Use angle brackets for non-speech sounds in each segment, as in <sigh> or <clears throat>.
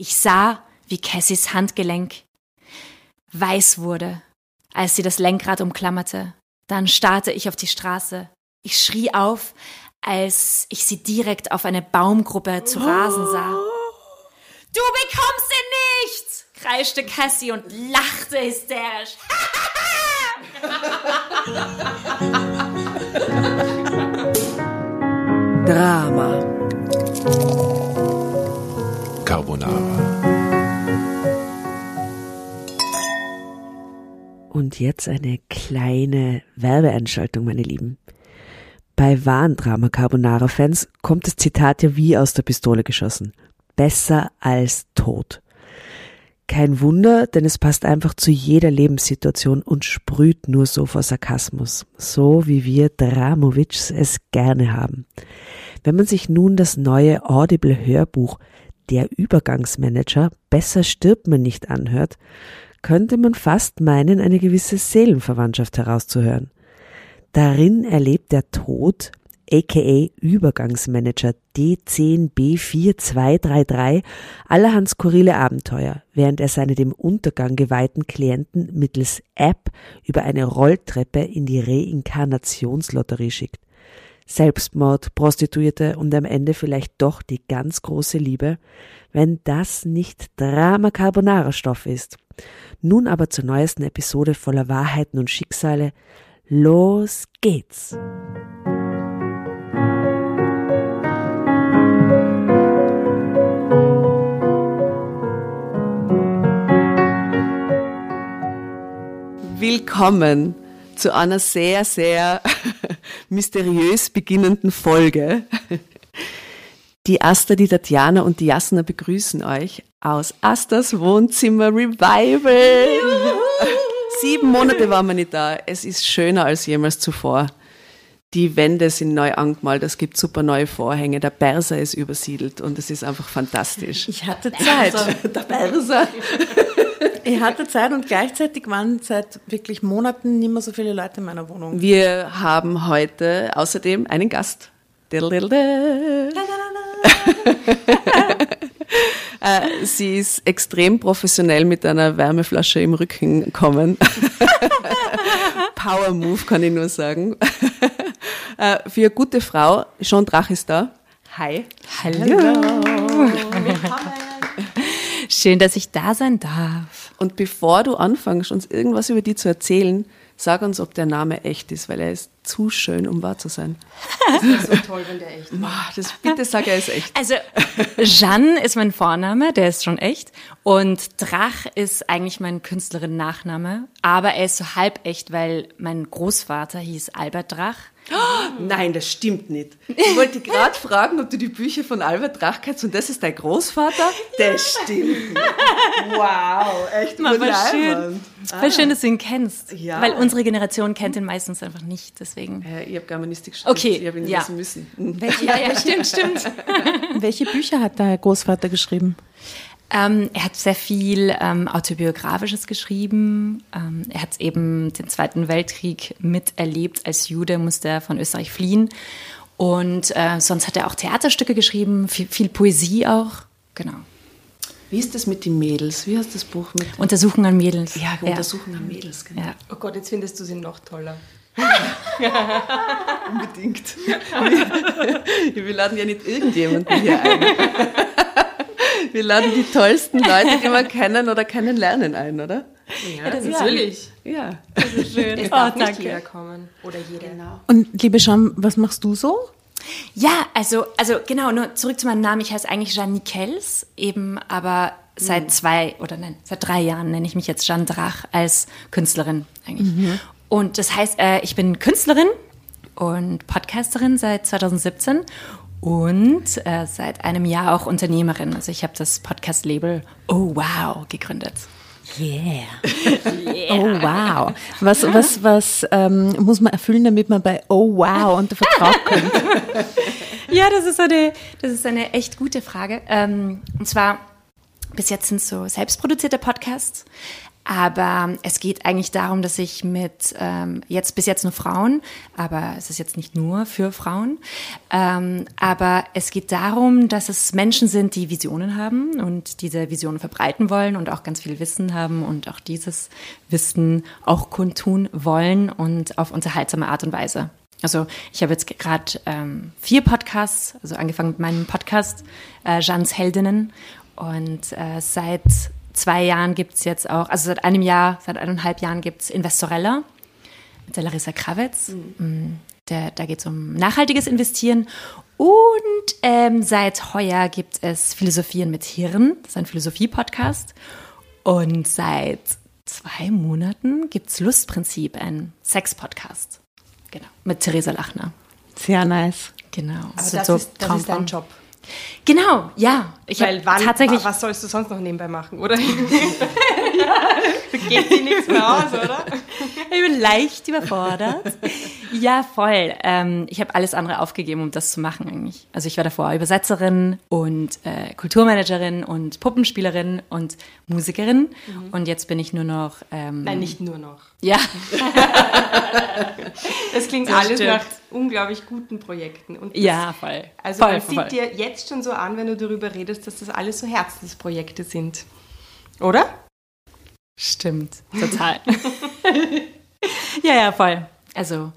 Ich sah, wie Cassies Handgelenk weiß wurde, als sie das Lenkrad umklammerte. Dann starrte ich auf die Straße. Ich schrie auf, als ich sie direkt auf eine Baumgruppe zu rasen sah. Du bekommst sie nicht! kreischte Cassie und lachte hysterisch. Drama. Carbonara. Und jetzt eine kleine Werbeeinschaltung, meine Lieben. Bei wahren Drama Carbonara Fans kommt das Zitat ja wie aus der Pistole geschossen. Besser als tot. Kein Wunder, denn es passt einfach zu jeder Lebenssituation und sprüht nur so vor Sarkasmus, so wie wir Dramovics es gerne haben. Wenn man sich nun das neue Audible Hörbuch Der Übergangsmanager Besser stirbt man nicht anhört, könnte man fast meinen, eine gewisse Seelenverwandtschaft herauszuhören. Darin erlebt der Tod aka Übergangsmanager D10B4233 allerhand skurrile Abenteuer, während er seine dem Untergang geweihten Klienten mittels App über eine Rolltreppe in die Reinkarnationslotterie schickt. Selbstmord, Prostituierte und am Ende vielleicht doch die ganz große Liebe, wenn das nicht Drama Carbonara Stoff ist. Nun aber zur neuesten Episode voller Wahrheiten und Schicksale. Los geht's! Willkommen zu einer sehr, sehr <laughs> mysteriös beginnenden Folge. Die Asta, die Tatjana und die Jasna begrüßen euch aus Astas Wohnzimmer Revival. Sieben Monate waren wir nicht da. Es ist schöner als jemals zuvor. Die Wände sind neu angemalt, es gibt super neue Vorhänge, der Berser ist übersiedelt und es ist einfach fantastisch. Ich hatte Zeit. Der Berser. <laughs> Ich hatte Zeit und gleichzeitig waren seit wirklich Monaten nicht mehr so viele Leute in meiner Wohnung. Wir haben heute außerdem einen Gast. <laughs> Äh, sie ist extrem professionell mit einer Wärmeflasche im Rücken gekommen. <laughs> Power Move kann ich nur sagen. <laughs> Äh, für eine gute Frau, Jean Drach ist da. Hi. Hallo. Willkommen. Schön, dass ich da sein darf. Und bevor du anfängst, uns irgendwas über die zu erzählen, sag uns, ob der Name echt ist, weil er ist zu schön, um wahr zu sein. Das ist so toll, wenn der echt ist. Das, bitte sag, er ist echt. Also, Jeanne ist mein Vorname, der ist schon echt. Und Drach ist eigentlich mein Künstlerin-Nachname. Aber er ist so halb echt, weil mein Großvater hieß Albert Drach. Nein, das stimmt nicht. Ich wollte gerade <laughs> fragen, ob du die Bücher von Albert Drach kennst und das ist dein Großvater? Das stimmt nicht. Wow, echt Mal schön. leibend. Voll schön, dass du ihn kennst. Ja. Weil unsere Generation kennt ihn meistens einfach nicht, deswegen. Ja, ich habe Germanistik studiert, Okay, ich habe ihn ja. lesen müssen. Ja, ja, stimmt, stimmt. <laughs> Welche Bücher hat dein Großvater geschrieben? Ähm, er hat sehr viel ähm, Autobiografisches geschrieben. Ähm, er hat eben den Zweiten Weltkrieg miterlebt. Als Jude musste er von Österreich fliehen. Und äh, sonst hat er auch Theaterstücke geschrieben, viel, viel Poesie auch. Genau. Wie ist das mit den Mädels? Wie heißt das Buch mit Untersuchung an Mädels. ja, Untersuchung an Mädels? Genau. Ja. Oh Gott, jetzt findest du sie noch toller. <laughs> Unbedingt. <laughs> Wir laden ja nicht irgendjemanden hier ein. <laughs> Wir laden die tollsten Leute, die wir kennen oder kennenlernen ein, oder? Ja, das natürlich. Ja. Schön. Es darf nicht jeder kommen. Oder jeder. Genau. Und liebe Jean, was machst du so? Ja, also, also genau, nur zurück zu meinem Namen. Ich heiße eigentlich Jeanne Nikels, eben aber seit zwei oder nein, seit drei Jahren nenne ich mich jetzt Jeanne Drach als Künstlerin eigentlich. Und das heißt, äh, ich bin Künstlerin und Podcasterin seit 2017 und äh, seit einem Jahr auch Unternehmerin. Also ich habe das Podcast-Label Oh Wow gegründet. Yeah. <laughs> Oh wow. Was, was, was ähm, muss man erfüllen, damit man bei Oh wow unter Vertrag kommt? <laughs> Ja, das ist eine, das ist eine echt gute Frage. Ähm, und zwar, bis jetzt sind es so selbstproduzierte Podcasts, Aber es geht eigentlich darum, dass ich mit ähm, jetzt bis jetzt nur Frauen, aber es ist jetzt nicht nur für Frauen, ähm, aber es geht darum, dass es Menschen sind, die Visionen haben und diese Visionen verbreiten wollen und auch ganz viel Wissen haben und auch dieses Wissen auch kundtun wollen und auf unterhaltsame Art und Weise. Also ich habe jetzt gerade ähm, vier Podcasts, also angefangen mit meinem Podcast, äh, Jeans Heldinnen. Und äh, seit zwei Jahren gibt es jetzt auch, also seit einem Jahr, seit eineinhalb Jahren gibt es Investorella mit der Larissa Krawitz. Mhm. Der, da geht es um nachhaltiges Investieren. Und ähm, seit heuer gibt es Philosophieren mit Hirn. Das ist ein Philosophie-Podcast. Und seit zwei Monaten gibt es Lustprinzip, ein Sex-Podcast. Genau, mit Theresa Lachner. Sehr nice. Genau. Aber das, so ist, das ist dein Job. Genau, ja. Ich Weil wann, tatsächlich. Was sollst du sonst noch nebenbei machen, oder? ja, <laughs> geht dir nichts mehr aus, oder? <laughs> Ich bin leicht überfordert. ja, voll. Ähm, ich habe alles andere aufgegeben, um das zu machen eigentlich. Also ich war davor Übersetzerin und äh, Kulturmanagerin und Puppenspielerin und Musikerin. Mhm. Und jetzt bin ich nur noch. Ähm, Nein, nicht nur noch. Ja. <laughs> das klingt das alles stimmt. nach unglaublich guten Projekten. Und das, ja, voll. Also voll, man voll, sieht dir jetzt schon so an, wenn du darüber redest, dass das alles so Herzensprojekte sind. Oder? Stimmt, total. <laughs> ja, ja, voll. Also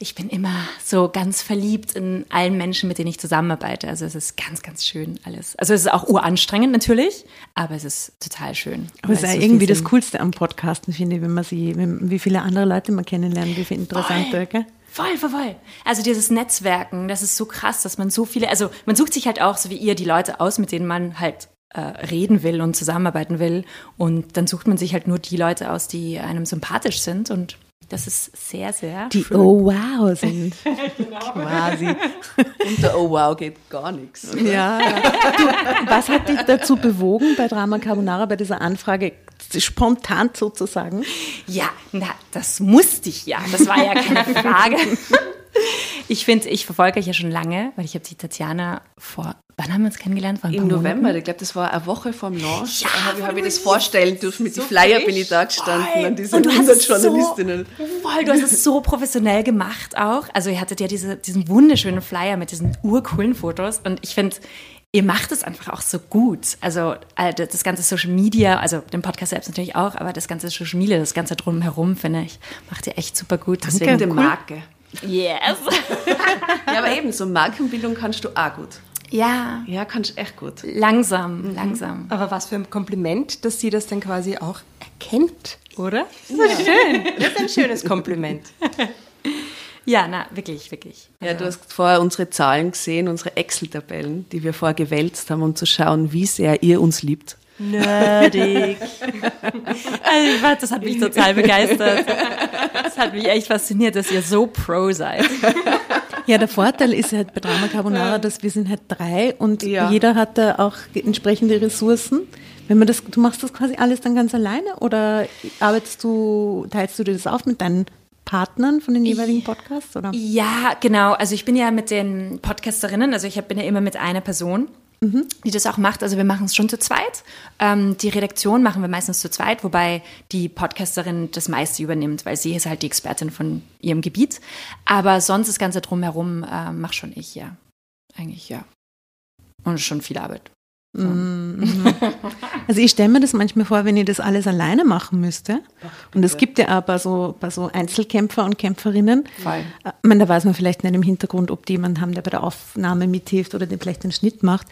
ich bin immer so ganz verliebt in allen Menschen, mit denen ich zusammenarbeite. Also es ist ganz, ganz schön alles. Also es ist auch uranstrengend natürlich, aber es ist total schön. Aber es ist ja so irgendwie das Coolste am Podcasten, finde ich, wenn man sie, wie viele andere Leute man kennenlernt, wie viele interessante, gell? Voll, voll, voll. Also dieses Netzwerken, das ist so krass, dass man so viele, also man sucht sich halt auch, so wie ihr, die Leute aus, mit denen man halt äh, reden will und zusammenarbeiten will. Und dann sucht man sich halt nur die Leute aus, die einem sympathisch sind und das ist sehr, sehr Die schön. Oh wow sind. <laughs> genau. Quasi. Und der Oh wow geht gar nichts. Ja. Du, was hat dich dazu bewogen, bei Drama Carbonara, bei dieser Anfrage spontan sozusagen? Ja, na, das musste ich ja. Das war ja keine <laughs> Frage. Ich finde, ich verfolge euch ja schon lange, weil ich habe die Tatjana vor Wann haben wir uns kennengelernt? Im November, Monaten? ich glaube, das war eine Woche vor dem Launch. Ja, da habe ich, hab ich das vorstellen dürfen. Mit so den Flyer bin ich da gestanden voll. an diesen 100 Journalistinnen. So, voll, du hast es so professionell gemacht auch. Also ihr hattet ja diese, diesen wunderschönen Flyer mit diesen urcoolen Fotos und ich finde, ihr macht es einfach auch so gut. Also äh, das ganze Social Media, also den Podcast selbst natürlich auch, aber das ganze Social Media, das ganze drumherum, finde ich, macht ihr echt super gut. Deswegen Danke, cool. Marke. Yes. ja, aber eben, so Markenbildung kannst du auch gut. Ja. Ja, kannst echt gut. Langsam, mhm. langsam. Aber was für ein Kompliment, dass sie das dann quasi auch erkennt, oder? Das ist ja. schön. Das ist ein schönes Kompliment. Ja, na, wirklich, wirklich. Ja, du hast vorher unsere Zahlen gesehen, unsere Excel-Tabellen, die wir vorher gewälzt haben, um zu schauen, wie sehr ihr uns liebt. Nerdig. <laughs> also, das hat mich total begeistert. Das hat mich echt fasziniert, dass ihr so pro seid. Ja, der Vorteil ist halt bei Drama Carbonara, dass wir sind halt drei und ja. jeder hat da auch entsprechende Ressourcen. Wenn man das, du machst das quasi alles dann ganz alleine oder arbeitest du, teilst du dir das auf mit deinen Partnern von den jeweiligen Podcasts? Oder? Ja, genau. Also ich bin ja mit den Podcasterinnen, also ich bin ja immer mit einer Person mhm. die das auch macht. Also wir machen es schon zu zweit. Ähm, die Redaktion machen wir meistens zu zweit, wobei die Podcasterin das meiste übernimmt, weil sie ist halt die Expertin von ihrem Gebiet. Aber sonst das Ganze drumherum äh, mache schon ich, ja. Eigentlich, ja. Und schon viel Arbeit. Mhm. <laughs> Also ich stelle mir das manchmal vor, wenn ich das alles alleine machen müsste. Und es gibt ja auch bei so, bei so Einzelkämpfer und Kämpferinnen. Voll. Äh, ich meine, da weiß man vielleicht nicht im Hintergrund, ob die jemanden haben, der bei der Aufnahme mithilft oder den vielleicht den Schnitt macht.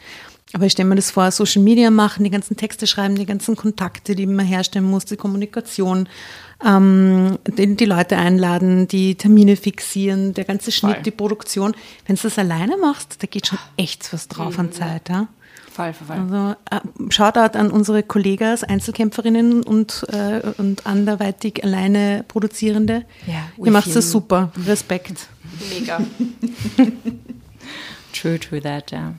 Aber ich stelle mir das vor, Social Media machen, die ganzen Texte schreiben, die ganzen Kontakte, die man herstellen muss, die Kommunikation, ähm, die, die, Leute einladen, die Termine fixieren, der ganze Schnitt, Voll. die Produktion. Wenn du das alleine machst, da geht schon echt was drauf mhm. an Zeit. Ja? Fall, Fall. Also äh, Shoutout an unsere Kollegas, Einzelkämpferinnen und, äh, und anderweitig alleine Produzierende. Ja, Ihr macht das super. Respekt. Mega. <laughs> true, true that, ja.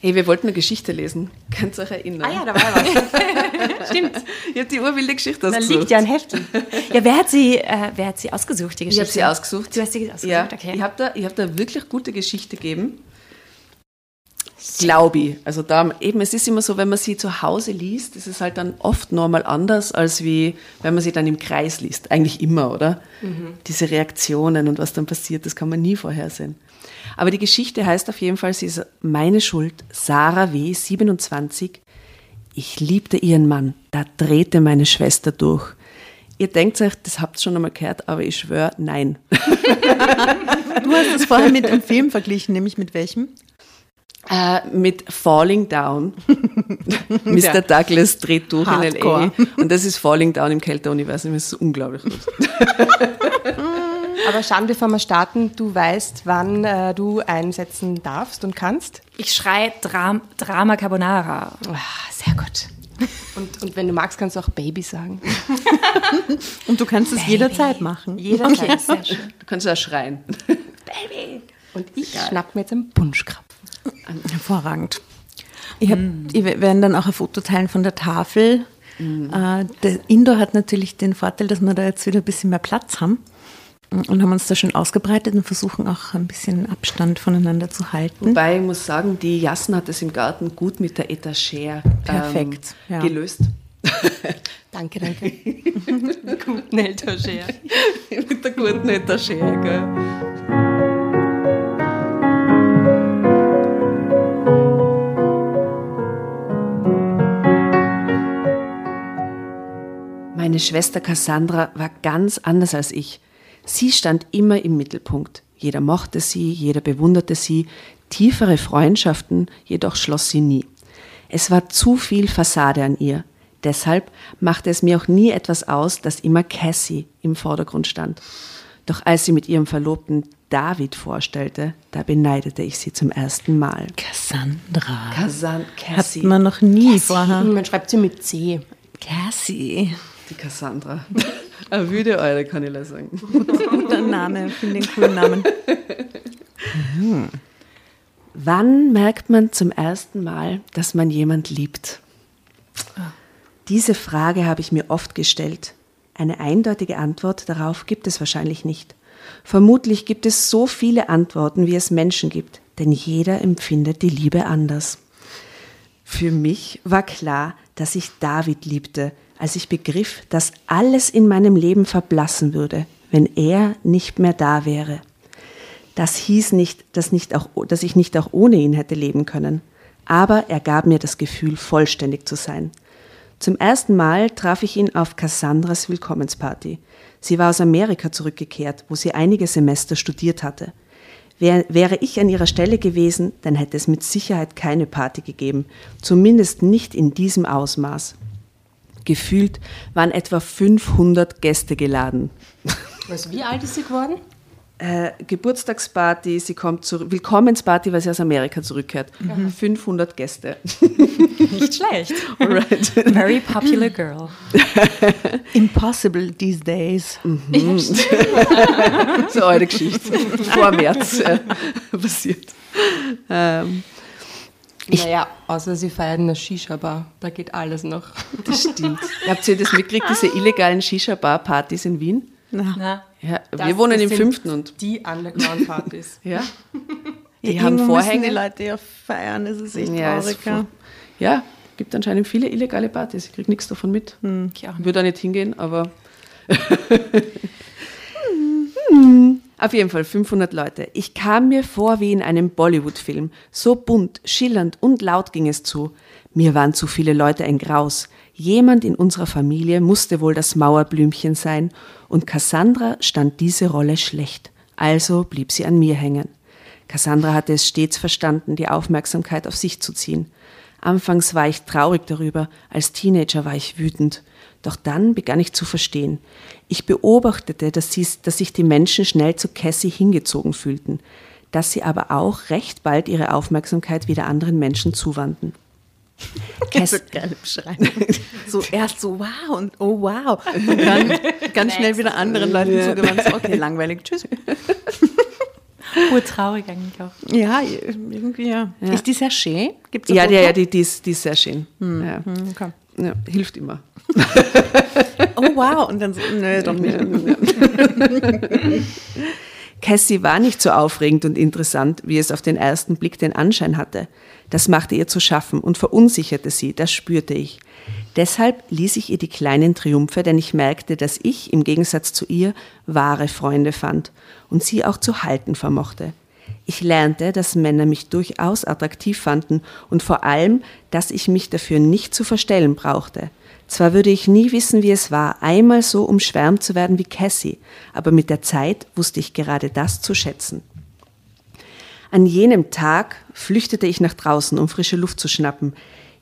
Hey, wir wollten eine Geschichte lesen. Könnt ihr euch erinnern? Ah ja, da war was. <laughs> Stimmt. Ich habe die urwilde Geschichte ausgesucht. Da liegt ja ein Heftchen. Ja, wer hat sie, äh, wer hat sie ausgesucht, die Geschichte? Ich habe sie ausgesucht. Du hast sie ausgesucht, ja. okay. Ich habe da, hab da wirklich gute Geschichte gegeben. Glaube ich. Also da eben, es ist immer so, wenn man sie zu Hause liest, ist es halt dann oft nochmal anders, als wie wenn man sie dann im Kreis liest. Eigentlich immer, oder? Diese Reaktionen und was dann passiert, das kann man nie vorhersehen. Aber die Geschichte heißt auf jeden Fall, sie ist meine Schuld, Sarah W., 27. Ich liebte ihren Mann, da drehte meine Schwester durch. Ihr denkt euch, das habt ihr schon einmal gehört, aber ich schwöre, nein. <laughs> Du hast es vorher mit einem Film verglichen, nämlich mit welchem? Äh, mit Falling Down. <laughs> Mr. Ja. Douglas dreht durch Hardcore. in L.A. Und das ist Falling Down im Kälteuniversum. Das ist unglaublich gut. <laughs> Aber Shan, bevor wir starten, du weißt, wann äh, du einsetzen darfst und kannst. Ich schreie Dram Drama Carbonara. Ah, sehr gut. Und, und wenn du magst, kannst du auch Baby sagen. <laughs> Und du kannst es jederzeit machen. Jederzeit. Sehr schön. Du kannst auch schreien. Und ich schnapp mir jetzt einen Punschkrapfen. Hervorragend. Ich hab, ich werde dann auch ein Foto teilen von der Tafel. Äh, der Indoor hat natürlich den Vorteil, dass wir da jetzt wieder ein bisschen mehr Platz haben und haben uns da schön ausgebreitet und versuchen auch ein bisschen Abstand voneinander zu halten. Wobei ich muss sagen, die Jassen hat es im Garten gut mit der Etagere Perfekt, ähm, ja. gelöst. <laughs> Danke, danke. <laughs> Guten Elterschere. mit der guten Etagere, gell? Meine Schwester Cassandra war ganz anders als ich. Sie stand immer im Mittelpunkt. Jeder mochte sie, jeder bewunderte sie. Tiefere Freundschaften jedoch schloss sie nie. Es war zu viel Fassade an ihr. Deshalb machte es mir auch nie etwas aus, dass immer Cassie im Vordergrund stand. Doch als sie mit ihrem Verlobten David vorstellte, da beneidete ich sie zum ersten Mal. Cassandra. Hat Cassie. man noch nie vorher. Man schreibt sie mit C. Cassie. Die Cassandra. <laughs> Eine wüde Eure, kann <laughs> ich sagen. Guter Name, finde den coolen Namen. Wann merkt man zum ersten Mal, dass man jemand liebt? Diese Frage habe ich mir oft gestellt. Eine eindeutige Antwort darauf gibt es wahrscheinlich nicht. Vermutlich gibt es so viele Antworten, wie es Menschen gibt, denn jeder empfindet die Liebe anders. Für mich war klar, dass ich David liebte, als ich begriff, dass alles in meinem Leben verblassen würde, wenn er nicht mehr da wäre. Das hieß nicht, dass, nicht auch, dass ich nicht auch ohne ihn hätte leben können, aber er gab mir das Gefühl, vollständig zu sein. Zum ersten Mal traf ich ihn auf Cassandras Willkommensparty. Sie war aus Amerika zurückgekehrt, wo sie einige Semester studiert hatte. Wär, wäre ich an ihrer Stelle gewesen, dann hätte es mit Sicherheit keine Party gegeben, zumindest nicht in diesem Ausmaß. Gefühlt waren etwa 500 Gäste geladen. Was, wie alt ist sie geworden? Äh, Geburtstagsparty, sie kommt zur Willkommensparty, weil sie aus Amerika zurückkehrt. 500 Gäste. Nicht schlecht. Alright. Very popular girl. <laughs> Impossible these days. Das <laughs> ist eine Geschichte. Vor März äh, passiert. Ähm, naja, außer sie feiern eine Shisha-Bar. Da geht alles noch. <laughs> das stimmt. Habt ihr das mitgekriegt, diese illegalen Shisha-Bar-Partys in Wien? Na, Ja, Das- wir wohnen das im sind fünften und Die Underground-Partys. <laughs> ja, Die Die haben Vorhänge. die Leute ja feiern, das ist echt ja, traurig. es ja. ja, gibt anscheinend viele illegale Partys. Ich kriege nichts davon mit. ich auch nicht. Würde da nicht hingehen, aber. <laughs> Hm. Auf jeden Fall 500 Leute. Ich kam mir vor wie in einem Bollywood-Film. So bunt, schillernd und laut ging es zu. Mir waren zu viele Leute ein Graus. Jemand in unserer Familie musste wohl das Mauerblümchen sein und Cassandra stand diese Rolle schlecht. Also blieb sie an mir hängen. Cassandra hatte es stets verstanden, die Aufmerksamkeit auf sich zu ziehen. Anfangs war ich traurig darüber, als Teenager war ich wütend. Doch dann begann ich zu verstehen. Ich beobachtete, dass, sie, dass sich die Menschen schnell zu Cassie hingezogen fühlten, dass sie aber auch recht bald ihre Aufmerksamkeit wieder anderen Menschen zuwandten. <laughs> So geile Beschreibung. <laughs> So erst so wow und oh wow. Und <laughs> dann ganz schnell wieder anderen Leuten zugewandt. So, okay, langweilig, tschüss. Urtraurig eigentlich auch. Ja, irgendwie ja. Ist die sehr schön? Gibt's Ja, ja, ja die, die, ist, die ist sehr schön. Ja. Okay. Ja, hilft immer. Oh wow. Und dann so, nö, doch nicht. Cassie war nicht so aufregend und interessant, wie es auf den ersten Blick den Anschein hatte. Das machte ihr zu schaffen und verunsicherte sie, das spürte ich. Deshalb ließ ich ihr die kleinen Triumphe, denn ich merkte, dass ich im Gegensatz zu ihr wahre Freunde fand und sie auch zu halten vermochte. Ich lernte, dass Männer mich durchaus attraktiv fanden und vor allem, dass ich mich dafür nicht zu verstellen brauchte. Zwar würde ich nie wissen, wie es war, einmal so umschwärmt zu werden wie Cassie, aber mit der Zeit wusste ich gerade das zu schätzen. An jenem Tag flüchtete ich nach draußen, um frische Luft zu schnappen.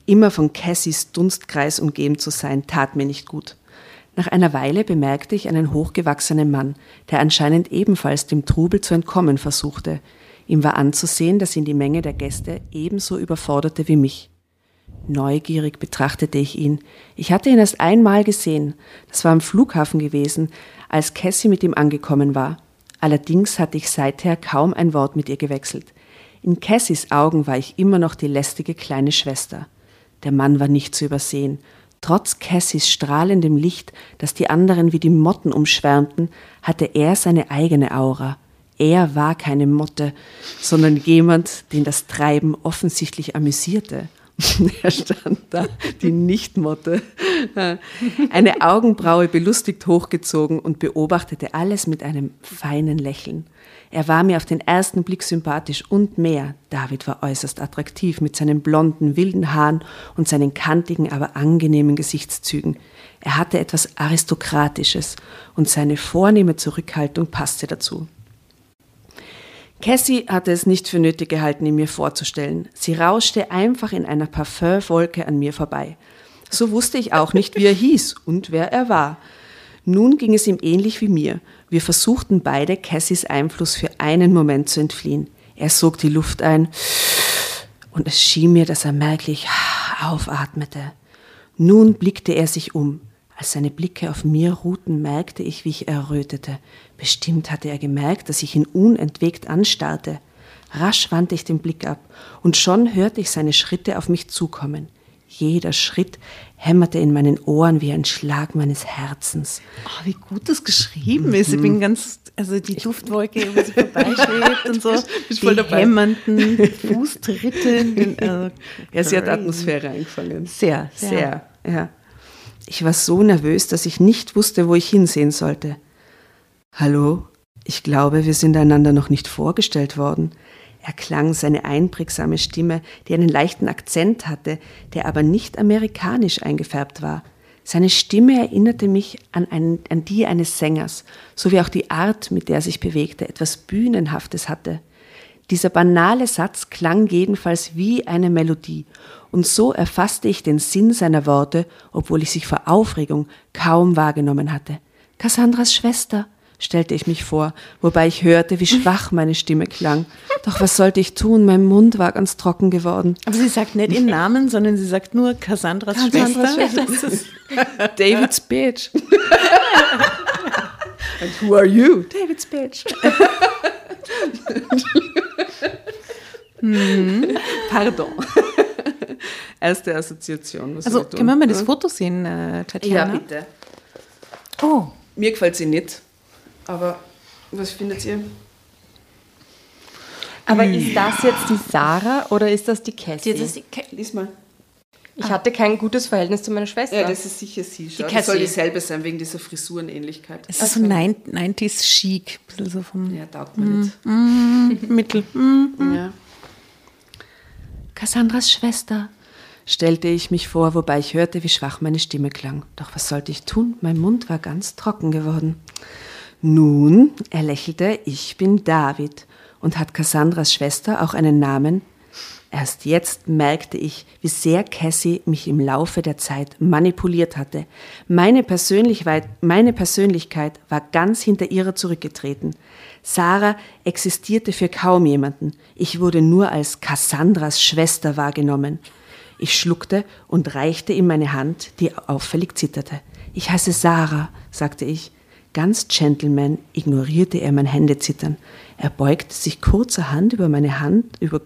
Immer von Cassies Dunstkreis umgeben zu sein, tat mir nicht gut. Nach einer Weile bemerkte ich einen hochgewachsenen Mann, der anscheinend ebenfalls dem Trubel zu entkommen versuchte. Ihm war anzusehen, dass ihn die Menge der Gäste ebenso überforderte wie mich. Neugierig betrachtete ich ihn. Ich hatte ihn erst einmal gesehen. Das war am Flughafen gewesen, als Cassie mit ihm angekommen war. Allerdings hatte ich seither kaum ein Wort mit ihr gewechselt. In Cassies Augen war ich immer noch die lästige kleine Schwester. Der Mann war nicht zu übersehen. Trotz Cassies strahlendem Licht, das die anderen wie die Motten umschwärmten, hatte er seine eigene Aura. Er war keine Motte, sondern jemand, den das Treiben offensichtlich amüsierte. <laughs> er stand da, die Nichtmotte, eine Augenbraue belustigt hochgezogen und beobachtete alles mit einem feinen Lächeln. Er war mir auf den ersten Blick sympathisch und mehr. David war äußerst attraktiv mit seinen blonden, wilden Haaren und seinen kantigen, aber angenehmen Gesichtszügen. Er hatte etwas Aristokratisches und seine vornehme Zurückhaltung passte dazu. Cassie hatte es nicht für nötig gehalten, ihn mir vorzustellen. Sie rauschte einfach in einer Parfümwolke an mir vorbei. So wusste ich auch nicht, wie er hieß und wer er war. Nun ging es ihm ähnlich wie mir. Wir versuchten beide, Cassies Einfluss für einen Moment zu entfliehen. Er sog die Luft ein und es schien mir, dass er merklich aufatmete. Nun blickte er sich um. Als seine Blicke auf mir ruhten, merkte ich, wie ich errötete. Bestimmt hatte er gemerkt, dass ich ihn unentwegt anstarrte. Rasch wandte ich den Blick ab, und schon hörte ich seine Schritte auf mich zukommen. Jeder Schritt hämmerte in meinen Ohren wie ein Schlag meines Herzens. Oh, wie gut das geschrieben ist. Ich bin ganz, also die Duftwolke, wo sie vorbeischwebt und so. <laughs> Bist voll die hämmernden Fußtritte. Äh, <laughs> Ja, sie hat. Atmosphäre eingefangen. Sehr, sehr. Sehr, ja. Ich war so nervös, dass ich nicht wusste, wo ich hinsehen sollte. Hallo, ich glaube, wir sind einander noch nicht vorgestellt worden. Erklang seine einprägsame Stimme, die einen leichten Akzent hatte, der aber nicht amerikanisch eingefärbt war. Seine Stimme erinnerte mich an, einen, an die eines Sängers, sowie auch die Art, mit der er sich bewegte, etwas Bühnenhaftes hatte. Dieser banale Satz klang jedenfalls wie eine Melodie, und so erfasste ich den Sinn seiner Worte, obwohl ich sie vor Aufregung kaum wahrgenommen hatte. Cassandras Schwester, stellte ich mich vor, wobei ich hörte, wie schwach meine Stimme klang. Doch was sollte ich tun? Mein Mund war ganz trocken geworden. Aber sie sagt nicht ihren Namen, sondern sie sagt nur Cassandras, Cassandras Schwester. David's bitch. And who are you? David's bitch. <laughs> Pardon. <laughs> Erste Assoziation. Was Also können wir mal das Foto sehen, äh, Ja, Tatjana? bitte. Oh, Mir gefällt sie nicht. Aber was findet ihr? Aber ist das jetzt die Sarah oder ist das die Cassie? Das ist die Ca- Lies mal. ich hatte kein gutes Verhältnis zu meiner Schwester. Ja, das ist sicher sie. Schau. Die Das soll Cassie. dieselbe sein, wegen dieser Frisurenähnlichkeit. es ist so nein- 90s chic, ein bisschen so vom Ja, taugt mir nicht. Mittel. Mm. Ja. Cassandras Schwester, stellte ich mich vor, wobei ich hörte, wie schwach meine Stimme klang. Doch was sollte ich tun? Mein Mund war ganz trocken geworden. Nun, er lächelte, ich bin David. Und hat Cassandras Schwester auch einen Namen? Erst jetzt merkte ich, wie sehr Cassie mich im Laufe der Zeit manipuliert hatte. Meine Persönlichkeit, meine Persönlichkeit war ganz hinter ihrer zurückgetreten. Sarah existierte für kaum jemanden. Ich wurde nur als Cassandras Schwester wahrgenommen. Ich schluckte und reichte ihm meine Hand, die auffällig zitterte. Ich heiße Sarah, sagte ich. Ganz gentleman ignorierte er mein Händezittern. Er beugte sich kurzerhand über meine Hand, über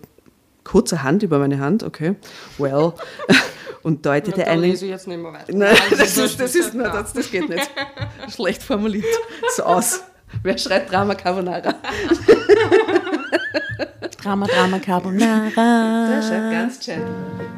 kurzerhand über meine Hand, okay, well, <laughs> und deutete Da einen. lese ich jetzt nicht mehr weiter. Nein, das ist, das ist, nein, das, das geht nicht. <laughs> Schlecht formuliert. So aus. Wer schreit Drama Carbonara? Drama, Drama, Carbonara. Sehr schön, ganz gentle.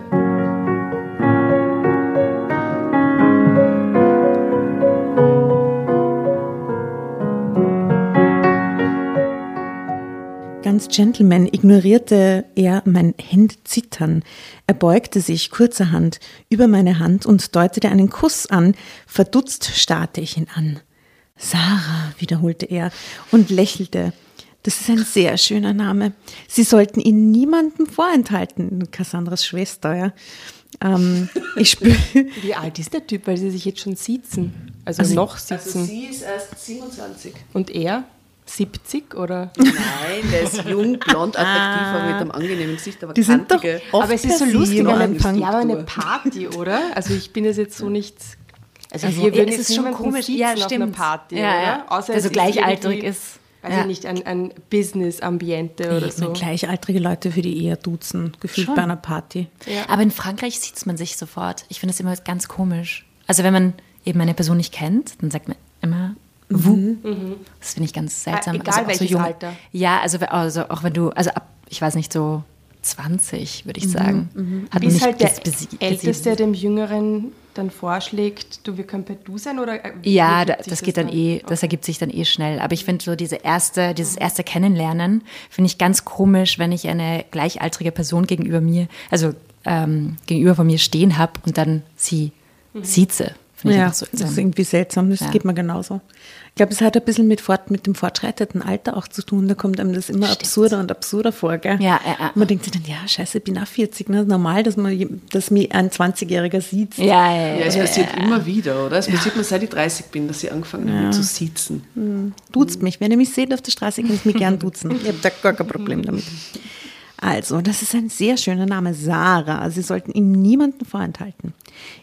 Ganz gentleman ignorierte er mein Händezittern. Er beugte sich kurzerhand über meine Hand und deutete einen Kuss an. Verdutzt starrte ich ihn an. Sarah, wiederholte er und lächelte. Das ist ein sehr schöner Name. Sie sollten ihn niemandem vorenthalten. Cassandras Schwester, ja. Ähm, ich. <laughs> Wie alt ist der Typ, weil sie sich jetzt schon sitzen? Also, noch sitzen. sie ist erst 27. Und er? 70 oder? Nein, der ist jung, blond, <laughs> attraktiv, aber mit einem angenehmen Gesicht, aber Die sind doch kantige. oft aber es ist so lustig, Anfang. ja, aber eine Party, oder? Also ich bin es jetzt so nicht. Also, Also, wir würden es jetzt ist schon komisch. Ja, auf einer. Party, Ja, oder? ja. Außer Der es so gleichaltrig ist. Weiß Ja. ich nicht, ein, ein Business-Ambiente oder so. gleichaltrige Leute für die eher duzen, gefühlt bei einer Party. Aber in Frankreich sieht man sich sofort. Ich finde es immer ganz komisch. Also wenn man eben eine Person nicht kennt, dann sagt man immer vous. Das finde ich ganz seltsam. Ah, egal also welches junge- Alter. Ja, also, also auch wenn du, also ab, ich weiß nicht, so 20, würde ich sagen. Hat man Ist nicht halt der Älteste dem Jüngeren dann vorschlägt, du, wir können per Du sein oder? äh, Ja, da, das geht dann eh, das ergibt sich dann eh schnell. Aber ich finde so diese erste, dieses erste Kennenlernen, finde ich ganz komisch, wenn ich eine gleichaltrige Person gegenüber mir, also ähm, gegenüber von mir stehen habe und dann sie sieze. Finde ich Ja, einfach so das ist irgendwie seltsam. Das Ja. geht mir genauso. Ich glaube, es hat ein bisschen mit, fort, mit dem fortschreitenden Alter auch zu tun. Da kommt einem das immer absurder und absurder vor. Gell? Ja, ja, ja. Man denkt sich dann, ja, scheiße, ich bin auch 40. Ne? Normal, dass, man, dass mich ein 20-Jähriger sieht. Ja, ja, Ja, es passiert immer wieder, oder? Es passiert mir seit ich 30 bin, dass ich angefangen habe zu sitzen. Duzt mich. Wenn ihr mich seht auf der Straße, könnt ihr mich gern duzen. <laughs> Ich habe da gar kein Problem damit. Also, das ist ein sehr schöner Name, Sarah. Sie sollten ihm niemanden vorenthalten.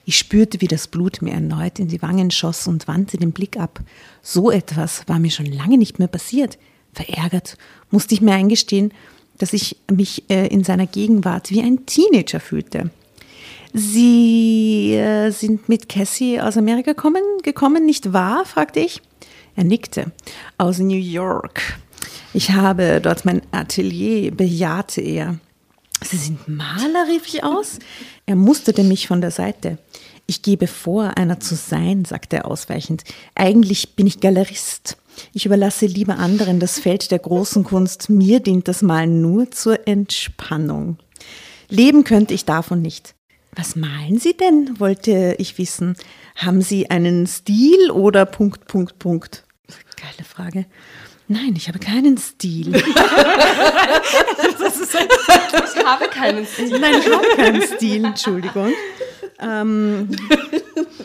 Ich spürte, wie das Blut mir erneut in die Wangen schoss und wandte den Blick ab. So etwas war mir schon lange nicht mehr passiert. Verärgert musste ich mir eingestehen, dass ich mich äh, in seiner Gegenwart wie ein Teenager fühlte. Sie äh, sind mit Cassie aus Amerika kommen, gekommen, nicht wahr? fragte ich. Er nickte. Aus New York. Ich habe dort mein Atelier, bejahte er. Sie sind Maler, rief ich aus. Er musterte mich von der Seite. Ich gebe vor, einer zu sein, sagte er ausweichend. Eigentlich bin ich Galerist. Ich überlasse lieber anderen das Feld der großen Kunst. Mir dient das Malen nur zur Entspannung. Leben könnte ich davon nicht. Was malen Sie denn? wollte ich wissen. Haben Sie einen Stil oder Punkt, Punkt, Punkt? Geile Frage. Nein, ich habe keinen <laughs> Stil. Ich habe keinen Stil. Nein, ich habe keinen Stil, Entschuldigung. Ähm,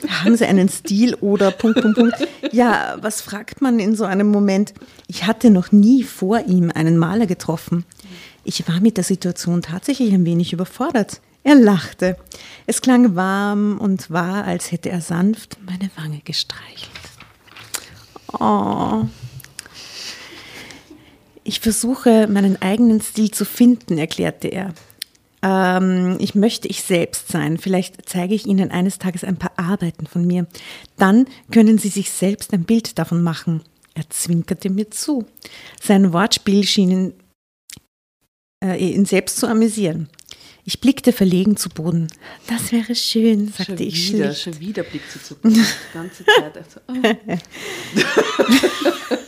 haben Sie einen Stil oder Punkt, Punkt, Punkt? Ja, was fragt man in so einem Moment? Ich hatte noch nie vor ihm einen Maler getroffen. Ich war mit der Situation tatsächlich ein wenig überfordert. Er lachte. Es klang warm und war, als hätte er sanft meine Wange gestreichelt. Oh. Ich versuche, meinen eigenen Stil zu finden, erklärte er. Ähm, ich möchte ich selbst sein. Vielleicht zeige ich Ihnen eines Tages ein paar Arbeiten von mir. Dann können Sie sich selbst ein Bild davon machen. Er zwinkerte mir zu. Sein Wortspiel schien ihn, äh, ihn selbst zu amüsieren. Ich blickte verlegen zu Boden. Das wäre schön, sagte schon ich wieder, schlicht. schon wieder blickt sie zu Boden. Die ganze Zeit. Also, oh. <laughs>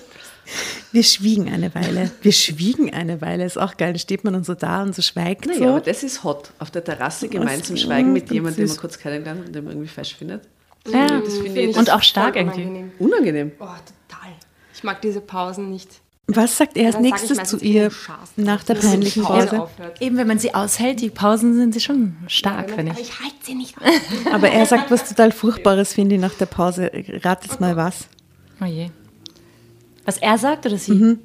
Wir schwiegen eine Weile. Wir schwiegen eine Weile. Ist auch geil. Da steht man dann so da und so schweigt Naja, so. aber das ist hot. Auf der Terrasse gemeinsam Was? schweigen mit Ja, jemandem, den man kurz kennenlernt und den man irgendwie falsch findet. Ja. Das finde ich Und auch stark irgendwie. Unangenehm. unangenehm. Oh, total. Ich mag diese Pausen nicht. Was sagt er als Dann nächstes zu ihr nach der peinlichen Pause. Eben, wenn man sie aushält, die Pausen sind sie schon stark, finde ich. Ich halte sie nicht <laughs> aus. Aber er sagt was total Furchtbares, finde ich, nach der Pause. Ratet mal was. Oh je. Was er sagt oder sie?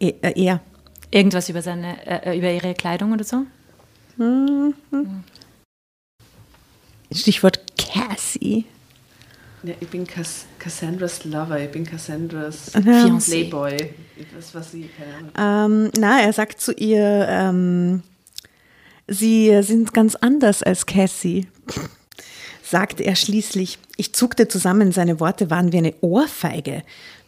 E- äh, Er. Irgendwas über seine, äh, über ihre Kleidung oder so? Stichwort Cassie. Ja, ich bin Cass Cassandras Lover, ich bin Cassandras Fiancé. Playboy. Was, was sie. Ähm, na, er sagt zu ihr, ähm, sie sind ganz anders als Cassie. sagte er schließlich. Ich zuckte zusammen, seine Worte waren wie eine Ohrfeige.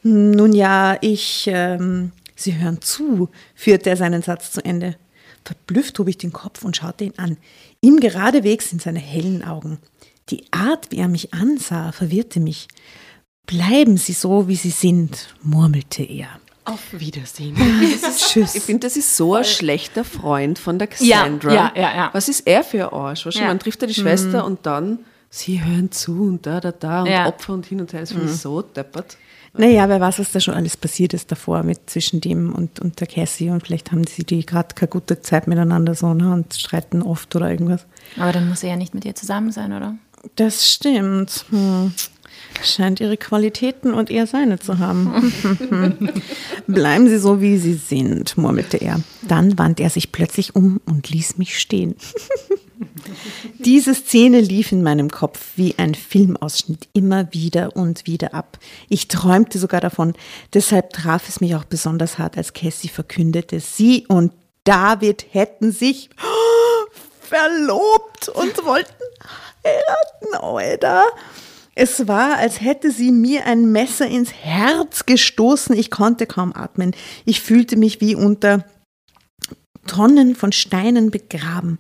Nun ja, ich. Ähm, Sie hören zu, führte er seinen Satz zu Ende. Verblüfft hob ich den Kopf und schaute ihn an. Ihm geradewegs in seine hellen Augen. Die Art, wie er mich ansah, verwirrte mich. Bleiben Sie so, wie Sie sind, murmelte er. Auf Wiedersehen. Tschüss. Ich finde, das ist so ein schlechter Freund von der Cassandra. Ja, ja, ja, ja. Was ist er für ein Arsch? Weißt du, Ja. Man trifft ja die Schwester und dann, sie hören zu und da, da, da und Ja. Opfer und hin und her. Das finde ich so deppert. Naja, wer weiß, was da schon alles passiert ist davor mit zwischen dem und, und der Cassie und vielleicht haben sie die gerade keine gute Zeit miteinander so ne, und streiten oft oder irgendwas. Aber dann muss er ja nicht mit ihr zusammen sein, oder? Das stimmt. Hm. Scheint ihre Qualitäten und er seine zu haben. <laughs> Bleiben Sie so, wie Sie sind, murmelte er. Dann wandte er sich plötzlich um und ließ mich stehen. <laughs> Diese Szene lief in meinem Kopf wie ein Filmausschnitt immer wieder und wieder ab. Ich träumte sogar davon. Deshalb traf es mich auch besonders hart, als Cassie verkündete, sie und David hätten sich <gasps> verlobt und wollten heiraten, Alter. Es war, als hätte sie mir ein Messer ins Herz gestoßen. Ich konnte kaum atmen. Ich fühlte mich wie unter Tonnen von Steinen begraben.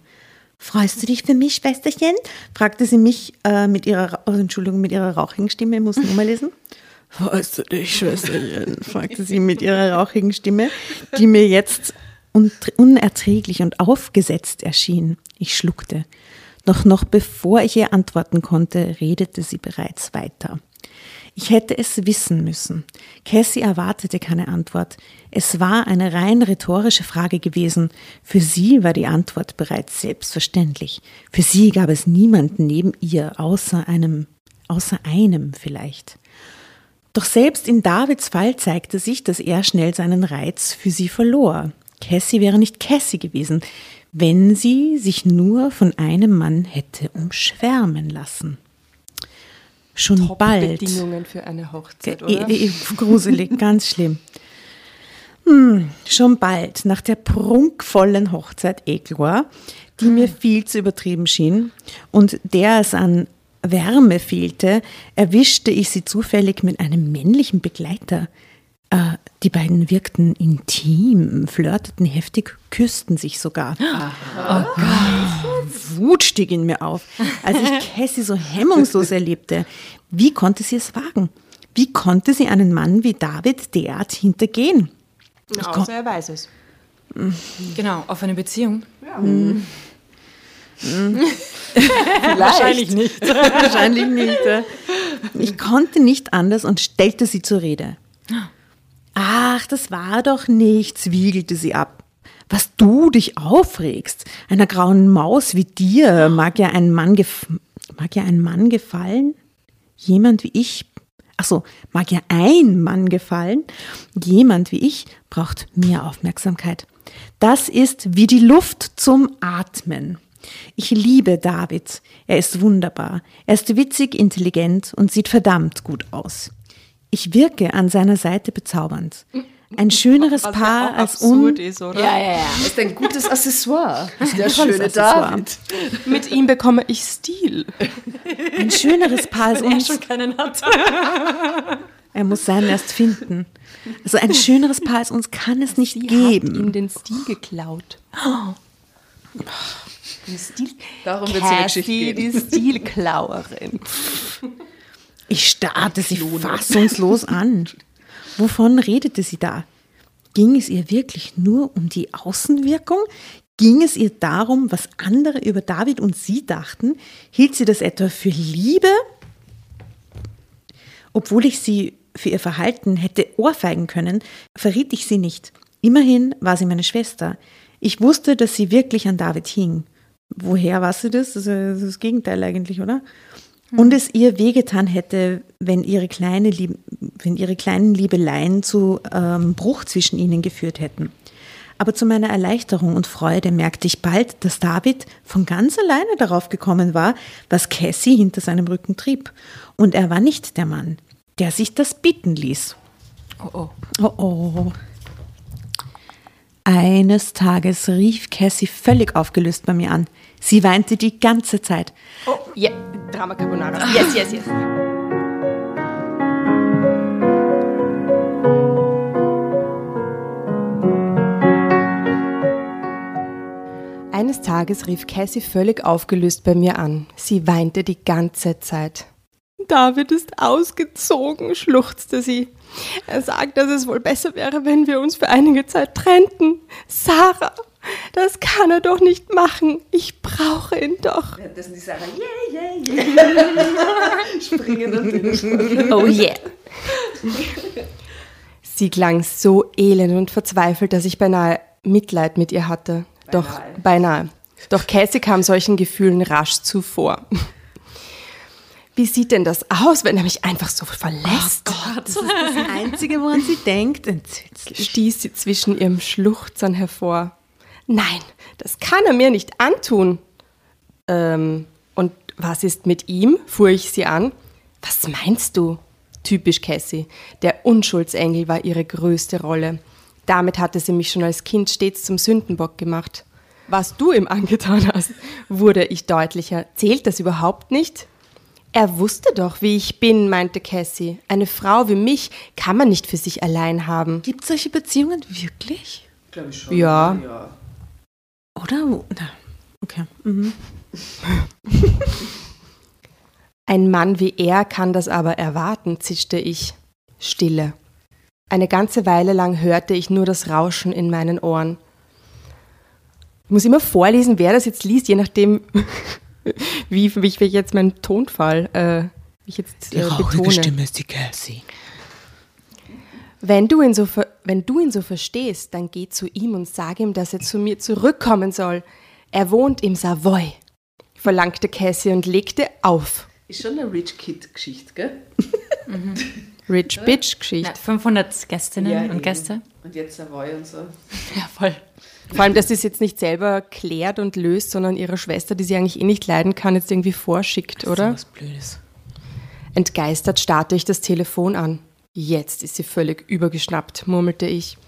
Freust du dich für mich, Schwesterchen? fragte sie mich äh, mit ihrer, oh, Entschuldigung, mit ihrer rauchigen Stimme. Ich muss nur mal lesen. Freust du dich, Schwesterchen? <laughs> fragte sie mit ihrer rauchigen Stimme, die mir jetzt un unerträglich und aufgesetzt erschien. Ich schluckte. Doch noch bevor ich ihr antworten konnte, redete sie bereits weiter. Ich hätte es wissen müssen. Cassie erwartete keine Antwort. Es war eine rein rhetorische Frage gewesen. Für sie war die Antwort bereits selbstverständlich. Für sie gab es niemanden neben ihr, außer einem, außer einem vielleicht. Doch selbst in Davids Fall zeigte sich, dass er schnell seinen Reiz für sie verlor. Cassie wäre nicht Cassie gewesen, wenn sie sich nur von einem Mann hätte umschwärmen lassen. Schon bald. Bedingungen für eine Hochzeit, oder? gruselig, <laughs> ganz schlimm. Hm, schon bald, nach der prunkvollen Hochzeit Eglor, die mir viel zu übertrieben schien und der es an Wärme fehlte, erwischte ich sie zufällig mit einem männlichen Begleiter. Äh, die beiden wirkten intim, flirteten heftig, küssten sich sogar. Wut stieg in mir auf, als ich Cassie so hemmungslos erlebte. Wie konnte sie es wagen? Wie konnte sie einen Mann wie David derart hintergehen? Außer er weiß es. Genau, offene Beziehung. <laughs> <laughs> Wahrscheinlich nicht. <laughs> Wahrscheinlich nicht. ja. Ich konnte nicht anders und stellte sie zur Rede. Ach, das war doch nichts, wiegelte sie ab. Was du dich aufregst, einer grauen Maus wie dir mag ja ein Mann gef mag ja ein Mann gefallen? Jemand wie ich, ach so, mag ja ein Mann gefallen? Jemand wie ich braucht mehr Aufmerksamkeit. Das ist wie die Luft zum Atmen. Ich liebe David. Er ist wunderbar. Er ist witzig, intelligent und sieht verdammt gut aus. Ich wirke an seiner Seite bezaubernd. Ein schöneres Was ja Paar auch als absurd un ist, oder? Ja, ja, ja. Das ist ein gutes Accessoire. <laughs> Der tolles schöne Accessoire. David. Mit ihm bekomme ich Stil. ein schöneres Paar als uns. keinen hat. Er muss seinen erst finden. Also ein schöneres Paar als uns kann es nicht Sie hat geben. ihm den Stil geklaut. Den Stil Darum wird es der Geschichte gehen. die Stilklauerin. <laughs> Ich starrte sie fassungslos <laughs> an. Wovon redete sie da? Ging es ihr wirklich nur um die Außenwirkung? Ging es ihr darum, was andere über David und sie dachten? Hielt sie das etwa für Liebe? Obwohl ich sie für ihr Verhalten hätte ohrfeigen können, verriet ich sie nicht. Immerhin war sie meine Schwester. Ich wusste, dass sie wirklich an David hing. Woher war sie das? Das ist das Gegenteil eigentlich, oder? Und es ihr wehgetan hätte, wenn ihre, kleine Lieb wenn ihre kleinen Liebeleien zu ähm, Bruch zwischen ihnen geführt hätten. Aber zu meiner Erleichterung und Freude merkte ich bald, dass David von ganz alleine darauf gekommen war, was Cassie hinter seinem Rücken trieb. Und er war nicht der Mann, der sich das bieten ließ. Oh, oh. Oh oh. Eines Tages rief Cassie völlig aufgelöst bei mir an. Sie weinte die ganze Zeit. Oh, ja, Drama Carbonara. Yes, yes, yes. Eines Tages rief Cassie völlig aufgelöst bei mir an. Sie weinte die ganze Zeit. David ist ausgezogen, schluchzte sie. Er sagt, dass es wohl besser wäre, wenn wir uns für einige Zeit trennten. Sarah, das kann er doch nicht machen. Ich brauche ihn doch. Das sind die Sarah, yeah, yeah, yeah. <laughs> Springen natürlich. Oh yeah. Sie klang so elend und verzweifelt, dass ich beinahe Mitleid mit ihr hatte. Doch beinahe. Doch Cassie kam solchen Gefühlen rasch zuvor. Wie sieht denn das aus, wenn er mich einfach so verlässt? Das ist das Einzige, woran sie denkt. Entsetzlich. stieß sie zwischen ihrem Schluchzern hervor. Nein, das kann er mir nicht antun. Ähm, und was ist mit ihm? fuhr ich sie an. Was meinst du? Typisch Cassie. Der Unschuldsengel war ihre größte Rolle. Damit hatte sie mich schon als Kind stets zum Sündenbock gemacht. Was du ihm angetan hast, wurde ich deutlicher. Zählt das überhaupt nicht? Er wusste doch, wie ich bin, meinte Cassie. Eine Frau wie mich kann man nicht für sich allein haben. Gibt es solche Beziehungen wirklich? Glaube ich schon. Ja. ja. Oder? Na, okay. Mhm. <laughs> Ein Mann wie er kann das aber erwarten, zischte ich. Stille. Eine ganze Weile lang hörte ich nur das Rauschen in meinen Ohren. Ich muss immer vorlesen, wer das jetzt liest, je nachdem, <laughs> wie, wie ich jetzt meinen Tonfall äh, wie ich jetzt äh, betone. ist die Cassie. Wenn du, ihn so ver wenn du ihn so verstehst, dann geh zu ihm und sag ihm, dass er zu mir zurückkommen soll. Er wohnt im Savoy, verlangte Cassie und legte auf. Ist schon eine Rich Kid-Geschichte, gell? <laughs> Rich Bitch Geschichte. Na, 500 Gästinnen Ja, und eben. Gäste. Und jetzt Savoy und so. Ja, voll. Vor allem, dass sie es jetzt nicht selber klärt und löst, sondern ihrer Schwester, die sie eigentlich eh nicht leiden kann, jetzt irgendwie vorschickt, oder? was Blödes. Entgeistert starrte ich das Telefon an. Jetzt ist sie völlig übergeschnappt, murmelte ich.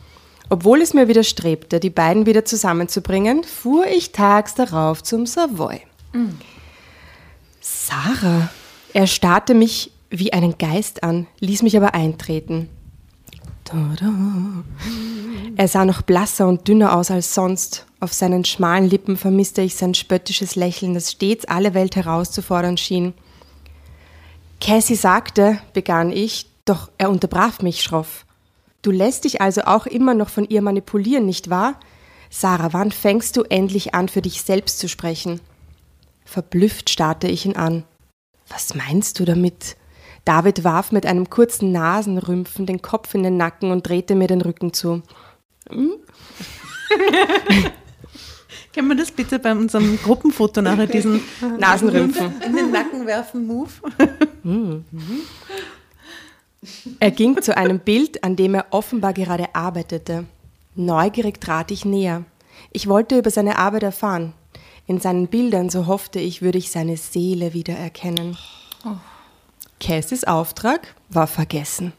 Obwohl es mir widerstrebte, die beiden wieder zusammenzubringen, fuhr ich tags darauf zum Savoy. Sarah, er starrte mich wie einen Geist an, ließ mich aber eintreten. Tada. Er sah noch blasser und dünner aus als sonst. Auf seinen schmalen Lippen vermisste ich sein spöttisches Lächeln, das stets alle Welt herauszufordern schien. Cassie sagte, begann ich, doch er unterbrach mich schroff. Du lässt dich also auch immer noch von ihr manipulieren, nicht wahr? Sarah, wann fängst du endlich an, für dich selbst zu sprechen? Verblüfft starrte ich ihn an. Was meinst du damit? David warf mit einem kurzen Nasenrümpfen den Kopf in den Nacken und drehte mir den Rücken zu. <laughs> Können wir das bitte bei unserem Gruppenfoto nachher diesen <laughs> Nasenrümpfen. in den Nacken werfen Move? Er ging zu einem Bild, an dem er offenbar gerade arbeitete. Neugierig trat ich näher. Ich wollte über seine Arbeit erfahren. In seinen Bildern, so hoffte ich, würde ich seine Seele wiedererkennen. Cassies Auftrag war vergessen.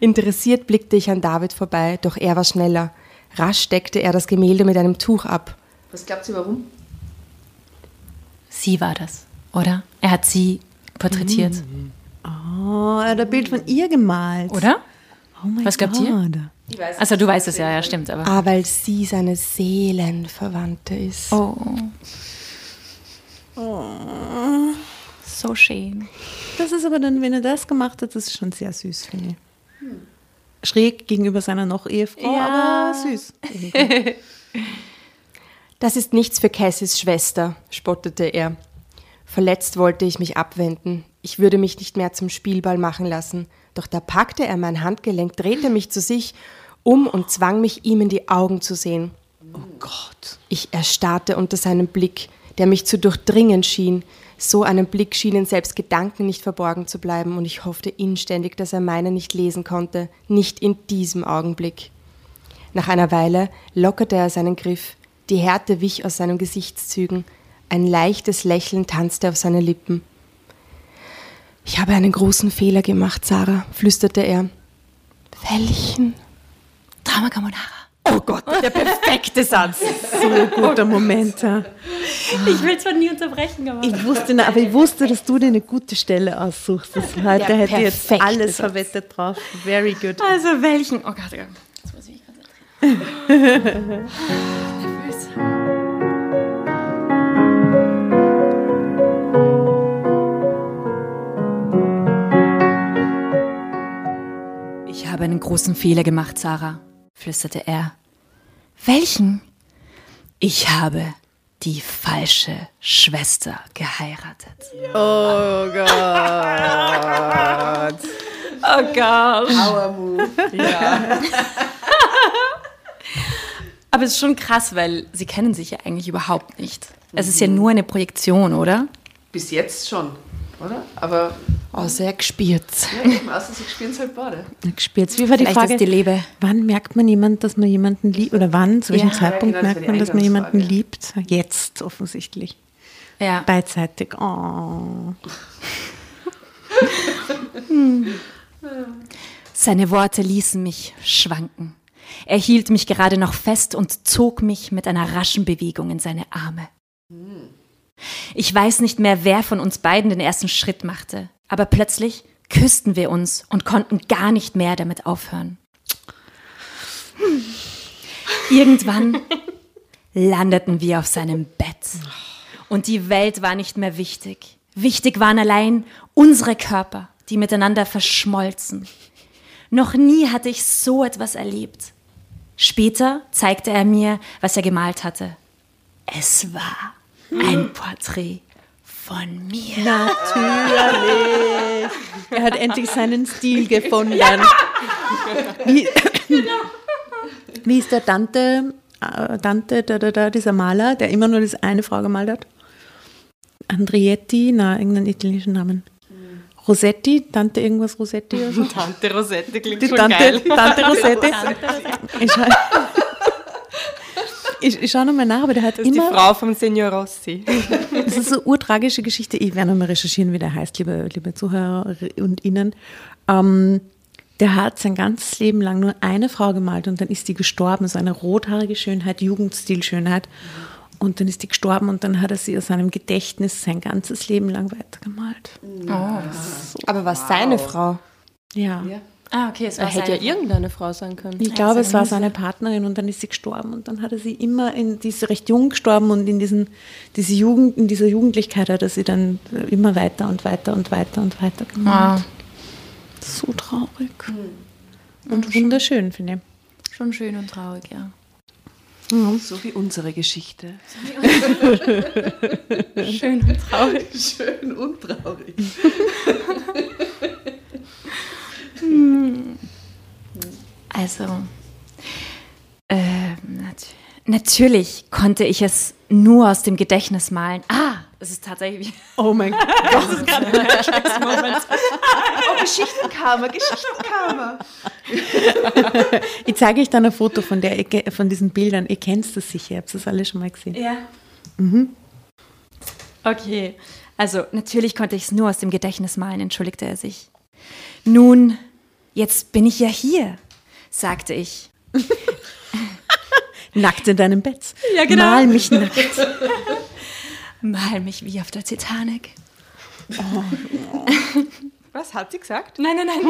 Interessiert blickte ich an David vorbei, doch er war schneller. Rasch deckte er das Gemälde mit einem Tuch ab. Was glaubt ihr, warum? Sie war das, oder? Er hat sie porträtiert, Oh, er hat ein Bild von ihr gemalt. oder? Oh mein Was glaubt ihr? Gott. Ich weiß Also du weißt es ja, ja, stimmt, aber. Ah, weil sie seine Seelenverwandte ist. Oh. So schön. Das ist aber dann, wenn er das gemacht hat, das ist schon sehr süß, finde ich. Schräg gegenüber seiner noch Ehefrau, Ja. aber süß. <laughs> Das ist nichts für Cassies Schwester, spottete er. Verletzt wollte ich mich abwenden. Ich würde mich nicht mehr zum Spielball machen lassen. Doch da packte er mein Handgelenk, drehte mich zu sich um und zwang mich, ihm in die Augen zu sehen. Oh Gott. Ich erstarrte unter seinem Blick, der mich zu durchdringen schien. So einem Blick schienen selbst Gedanken nicht verborgen zu bleiben, und ich hoffte inständig, dass er meine nicht lesen konnte, nicht in diesem Augenblick. Nach einer Weile lockerte er seinen Griff, die Härte wich aus seinen Gesichtszügen, ein leichtes Lächeln tanzte auf seine Lippen. Ich habe einen großen Fehler gemacht, Sarah, flüsterte er. Welchen? Drama Carbonara. Oh Gott, der perfekte Satz. <laughs> So guter Moment. Ja. Ich will zwar nie unterbrechen, aber. Ich wusste, aber ich wusste, dass du dir eine gute Stelle aussuchst. Das heute Der hätte ich jetzt alles Satz. verwettet drauf. Very good. Also welchen? Oh Gott, ja. Jetzt muss ich mich konzentrieren. Nervös. Ich habe einen großen Fehler gemacht, Sarah, flüsterte er. Welchen? Ich habe die falsche Schwester geheiratet. Oh Gott. Oh Gott. Power Move. <laughs> Aber es ist schon krass, weil sie kennen sich ja eigentlich überhaupt nicht. Es ist ja nur eine Projektion, oder? Bis jetzt schon, oder? Aber Außer er gespielt. ja, eben, außer sie spielen es halt beide. Gespielt. Wie war die Vielleicht Frage? ist die Liebe. Wann merkt man jemand, dass man jemanden liebt? Oder wann, zu welchem Ja, Zeitpunkt genau, merkt man, dass man jemanden liebt? Jetzt offensichtlich. Ja. Beidseitig. Oh. <laughs> Seine Worte ließen mich schwanken. Er hielt mich gerade noch fest und zog mich mit einer raschen Bewegung in seine Arme. Ich weiß nicht mehr, wer von uns beiden den ersten Schritt machte, aber plötzlich küssten wir uns und konnten gar nicht mehr damit aufhören. Irgendwann landeten wir auf seinem Bett und die Welt war nicht mehr wichtig. Wichtig waren allein unsere Körper, die miteinander verschmolzen. Noch nie hatte ich so etwas erlebt. Später zeigte er mir, was er gemalt hatte. Es war ein Porträt von mir. Natürlich. Er hat endlich seinen Stil gefunden. Wie, <laughs> wie ist der Dante, äh, Dante da, da, da, dieser Maler, der immer nur diese eine Frau gemalt hat? Andrietti, na, irgendeinen italienischen Namen. Rossetti, Dante irgendwas Rossetti oder so? Tante Rosette klingt Die Tante, Tante <laughs> Rossetti. Ich schau, ich, ich schau nochmal nach, aber der hat Das ist die immer Frau vom Signor Rossi. <laughs> Das ist eine urtragische Geschichte. Ich werde nochmal recherchieren, wie der heißt, liebe, liebe Zuhörer und Ihnen. Ähm, der hat sein ganzes Leben lang nur eine Frau gemalt und dann ist die gestorben. So eine rothaarige Schönheit, Jugendstilschönheit. Und dann ist die gestorben und dann hat er sie aus seinem Gedächtnis sein ganzes Leben lang weitergemalt. Aber war seine Frau? Ja. Ah, okay, es Er war hätte ja irgendeine Frau sein können. Ich glaube, es war seine Partnerin und dann ist sie gestorben und dann hat er sie immer in, die ist recht jung gestorben und in diesen, diese Jugend, in dieser Jugendlichkeit hat er sie dann immer weiter und weiter und weiter und weiter gemalt. Ah, So traurig. Und wunderschön, finde schon schön und traurig, ja. So wie unsere Geschichte. <laughs> Schön und traurig. Schön und traurig. <laughs> Also, äh, nat natürlich konnte ich es nur aus dem Gedächtnis malen. Ah, es ist tatsächlich. ich. <laughs> Oh mein Gott. Oh, Geschichtenkammer, Geschichtenkammer. Ich zeige euch dann ein Foto von, der, von diesen Bildern. Ihr kennt das sicher, ihr habt das alle schon mal gesehen. Ja. Okay. Also, natürlich konnte ich es nur aus dem Gedächtnis malen, entschuldigte er sich. Nun, jetzt bin ich ja hier, sagte ich. <laughs> Nackt in deinem Bett. Ja, genau. Mal mich nackt. <laughs> Mal mich wie auf der Titanic. <laughs> Was hat sie gesagt? Nein, nein, nein.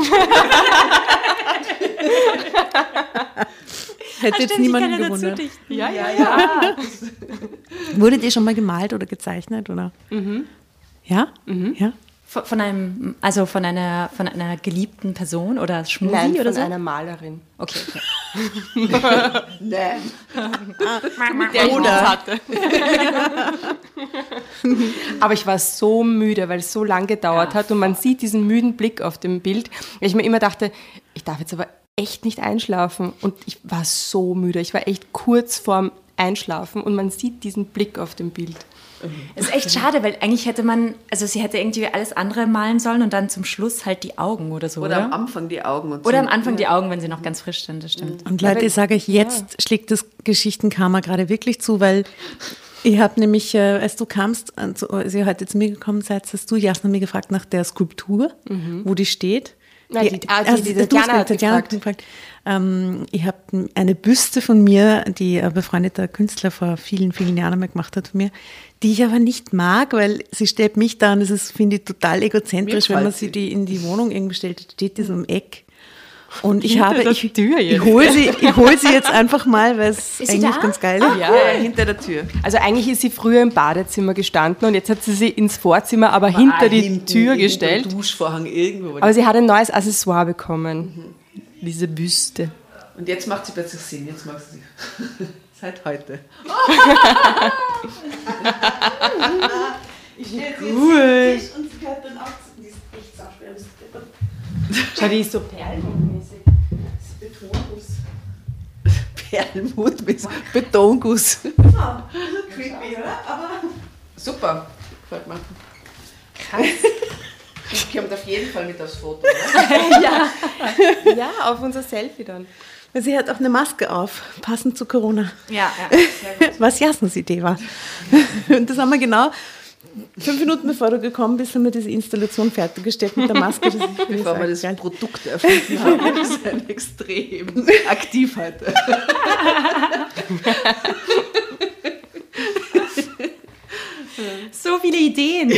Hätte jetzt niemanden gewundert. Ja, ja, ja. Wurdet ihr schon mal gemalt oder gezeichnet? Oder? Ja? Ja? Von, von einem, also von einer, von einer geliebten Person oder Schmusi Nein, oder von so? einer Malerin. Okay, okay. <laughs> Nein. Der ich was hatte. <laughs> Aber ich war so müde, weil es so lang gedauert hat und man sieht diesen müden Blick auf dem Bild. weil Ich mir immer dachte, ich darf jetzt aber echt nicht einschlafen. Und ich war so müde. Ich war echt kurz vorm Einschlafen und man sieht diesen Blick auf dem Bild. Es ist echt schade, weil eigentlich hätte man, also sie hätte irgendwie alles andere malen sollen und dann zum Schluss halt die Augen oder so, oder? Oder am Anfang die Augen. Und Oder so. am Anfang die Augen, wenn sie noch ganz frisch sind, das stimmt. Und Leute, ich sage euch, jetzt schlägt das Geschichtenkarma gerade wirklich zu, weil ich habe nämlich, äh, als du kamst, also als ihr heute zu mir gekommen seid, hast du Jasna mir gefragt nach der Skulptur, wo die steht. Na, die, die, also, die Tatjana hat Tatjana hat gefragt. gefragt. Ähm, ich habe eine Büste von mir, die ein befreundeter Künstler vor vielen, vielen Jahren einmal gemacht hat von mir, die ich aber nicht mag, weil sie stellt mich da und das ist, finde ich, total egozentrisch, wenn man sie die in die Wohnung irgendwie stellt, steht die so im Eck. Und ich Hinter habe, der ich, Tür ich jetzt. hole sie, <laughs> ich hol sie jetzt einfach mal, weil es eigentlich ganz geil ist. Ja. Ja, hinter der Tür. Also eigentlich ist sie früher im Badezimmer gestanden und jetzt hat sie sie ins Vorzimmer, aber hinter die Tür gestellt. Duschvorhang irgendwo. Aber sie hat ein neues Accessoire bekommen. Diese Büste. Und jetzt macht sie plötzlich Sinn. Jetzt mag sie sich. <laughs> Seit heute. Cool. Schau, die ist so perlenmäßig. Perlmut mit Betonguss. Super. Gefällt mir. Krass. Die kommt auf jeden Fall mit aufs Foto. Ne? <laughs> Ja, auf unser Selfie dann. Sie hat auch eine Maske auf, passend zu Corona. Ja, ja. Was Jasners Idee war. Und das haben wir genau fünf Minuten bevor du gekommen bist, haben wir diese Installation fertiggestellt mit der Maske. Das ist, <laughs> Bevor wir das geil. Produkt erfunden haben. Wir sind extrem aktiv heute. <laughs> So viele Ideen.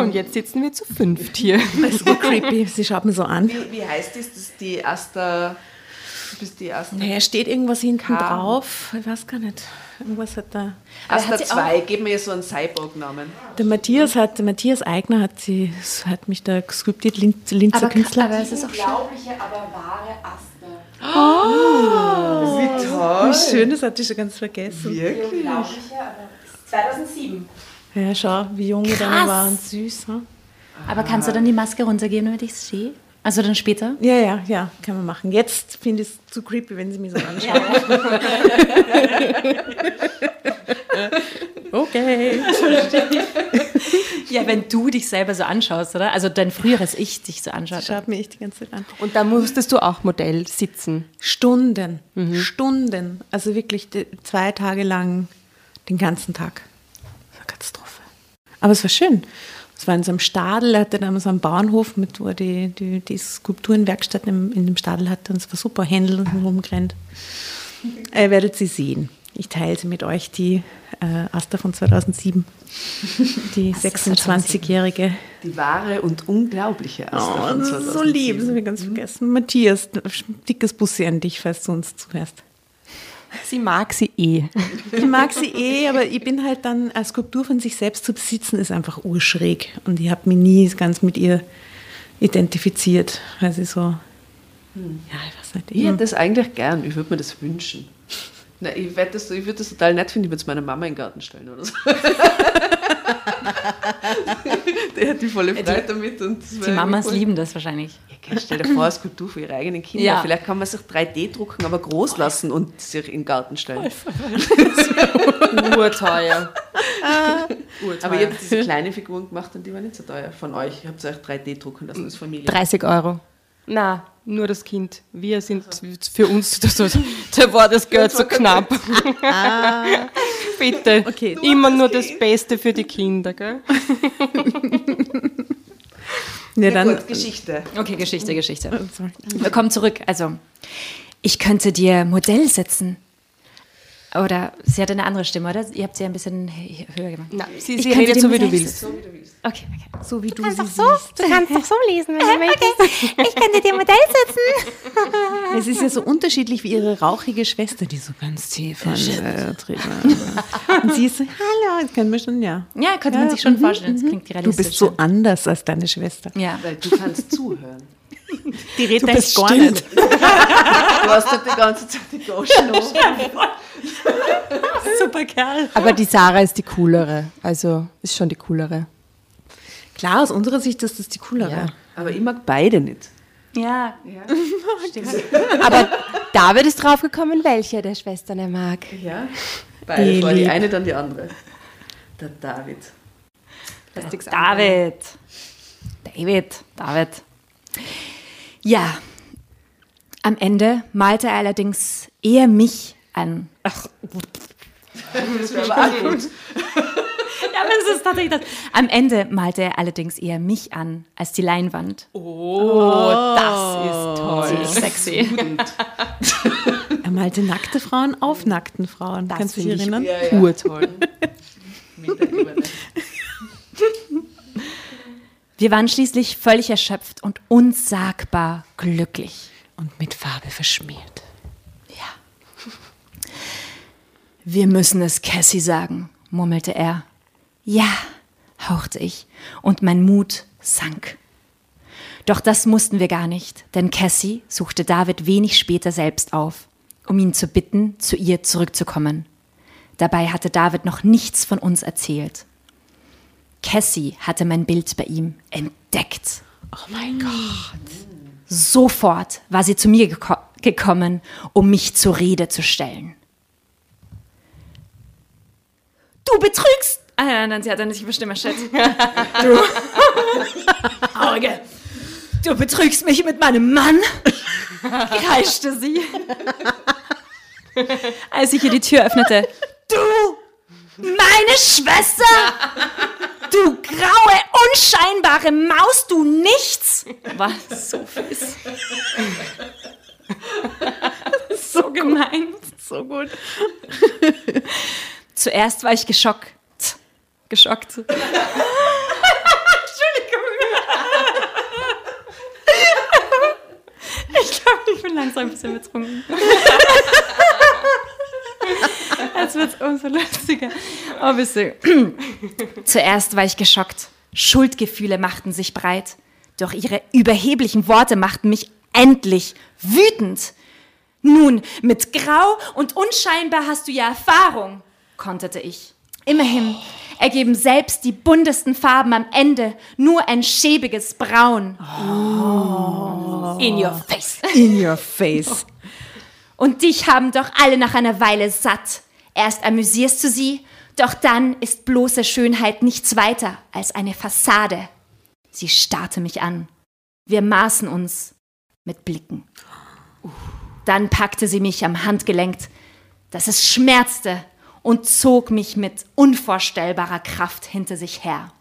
Und jetzt sitzen wir zu fünft hier. <laughs> Das ist so creepy. Sie schaut mir so an. Wie, wie heißt das? Das ist die Asta. Du bist die Asta. Naja, steht irgendwas hinten K. drauf. Ich weiß gar nicht. Irgendwas hat da. Asta hat sie 2. Gib mir so einen Cyborg-Namen. Der Matthias hat, der Matthias Eigner hat sie, hat mich da gescriptet, Lin- Linzer Aber, Künstler. aber es ist auch schön. Unglaubliche, aber wahre Aster. Wie toll. Wie schön, das hatte ich schon ganz vergessen. Wirklich? Unglaubliche, aber 2007. Ja, schau, wie jung wir dann waren. Süß, hm? Aber kannst du dann die Maske runtergeben, damit ich es sehe? Also dann später? Ja, ja, ja, kann man machen. Jetzt finde ich es zu creepy, wenn sie mich so <laughs> anschaut. <laughs> okay. <laughs> Ja, wenn du dich selber so anschaust, oder? Also dein früheres Ich dich so anschaut. Schaut mir echt die ganze Zeit an. Und da musstest du auch Modell sitzen. Stunden, Stunden. Also wirklich zwei Tage lang, den ganzen Tag. Das war eine Katastrophe. Aber es war schön. Es war in so einem Stadel, er hatte damals so einen Bauernhof, mit, wo er die, die, die Skulpturenwerkstatt in, in dem Stadel hatte. Und es war super, Händel und rumgerannt. Ihr werdet sie sehen. Ich teile sie mit euch, die äh, Asta von 2007. Die 26-jährige. Die wahre und unglaubliche Asta Oh, von das ist so 2007. lieb, das habe ich ganz vergessen. Matthias, dickes Bussi an dich, falls du uns zuhörst. Sie mag sie eh. Ich mag sie eh, aber ich bin halt dann, eine Skulptur von sich selbst zu besitzen, ist einfach urschräg. Und ich habe mich nie ganz mit ihr identifiziert, weil sie so, ja, ich weiß nicht. Ich hätte das eigentlich gern. Ich würde mir das wünschen. Na, ich das- ich würde das total nett finden, ich würde es meiner Mama in den Garten stellen oder so. <laughs> <laughs> Die hat die volle Freude damit. Und Die Mamas cool. lieben das wahrscheinlich. Ja, stell dir vor, eine Skulptur für ihre eigenen Kinder. Ja. Vielleicht kann man sich 3D drucken, aber groß lassen und sich in den Garten stellen. <laughs> Urteuer. Aber ihr habt diese kleinen Figuren gemacht und die waren nicht so teuer von euch. Ihr habt euch 3D drucken lassen als Familie. 30 Euro. Na, nur das Kind. Wir sind für uns, das, da war das Geld so knapp. Bitte. <laughs> Okay. Immer nur das Beste für die Kinder, gell? <laughs> Ja, Ja, dann, gut, Geschichte. Okay, Geschichte, Geschichte. Sorry. Wir kommen zurück. Also, ich könnte dir Modell setzen. Oder sie hat eine andere Stimme, oder? Ihr habt sie ein bisschen höher gemacht. Na, sie sie redet so, wie du Modell willst. Okay, okay. so wie du sie siehst. Du kannst doch so lesen, wenn du <laughs> möchtest. Ich könnte dir Modell setzen. <laughs> Es ist ja so unterschiedlich wie ihre rauchige Schwester, die so ganz tief an, äh. Und sie ist so, hallo, das können wir schon, ja. Ja, könnte man sich schon vorstellen. Das klingt Du realistisch. bist so anders als deine Schwester. Ja. Weil du kannst zuhören. Die redet Du bist echt gar still. nicht. Du hast dort die ganze Zeit die Goschen <laughs> <laughs> Super Kerl. Aber die Sarah ist die coolere. Also ist schon die coolere. Klar, aus unserer Sicht ist das die coolere. Aber ich mag beide nicht. Ja. <laughs> Aber David ist draufgekommen, welche der Schwestern er mag. Ja? Beide. War die lieb. eine, dann die andere. Der David. David. David. David. Ja. Am Ende malte er allerdings eher mich an. Ach, Das wäre aber gut. <laughs> ja, Das ist tatsächlich das. Am Ende malte er allerdings eher mich an als die Leinwand. Oh, das ist toll. Sexy. <laughs> Er malte nackte Frauen auf nackten Frauen. Kannst du dich erinnern? Ja, ja. Urtoll. <laughs> Wir waren schließlich völlig erschöpft und unsagbar glücklich. Und mit Farbe verschmiert. Wir müssen es Cassie sagen, murmelte er. Ja, hauchte ich, und mein Mut sank. Doch das mussten wir gar nicht, denn Cassie suchte David wenig später selbst auf, um ihn zu bitten, zu ihr zurückzukommen. Dabei hatte David noch nichts von uns erzählt. Cassie hatte mein Bild bei ihm entdeckt. Oh mein Gott. Sofort war sie zu mir geko gekommen, um mich zur Rede zu stellen. Du betrügst! Ah, nein, nein, sie hat eine tiefe Stimme, shit. <laughs> Du. Auge. Du betrügst mich mit meinem Mann? kreischte sie. Als ich ihr die Tür öffnete. Du! Meine Schwester! Du graue, unscheinbare Maus, du nichts! War so fies. so gemein. So gut. Zuerst war ich geschockt. Geschockt. Entschuldigung. Ich glaube, ich bin langsam ein bisschen betrunken. Jetzt wird es umso lustiger. Oh, bisschen. Zuerst war ich geschockt. Schuldgefühle machten sich breit. Doch ihre überheblichen Worte machten mich endlich wütend. Nun, mit Grau und unscheinbar hast du ja Erfahrung, konterte ich. Immerhin ergeben selbst die buntesten Farben am Ende nur ein schäbiges Braun. In your face. In your face. <laughs> Und dich haben doch alle nach einer Weile satt. Erst amüsierst du sie, doch dann ist bloße Schönheit nichts weiter als eine Fassade. Sie starrte mich an. Wir maßen uns mit Blicken. Dann packte sie mich am Handgelenk, dass es schmerzte, und zog mich mit unvorstellbarer Kraft hinter sich her.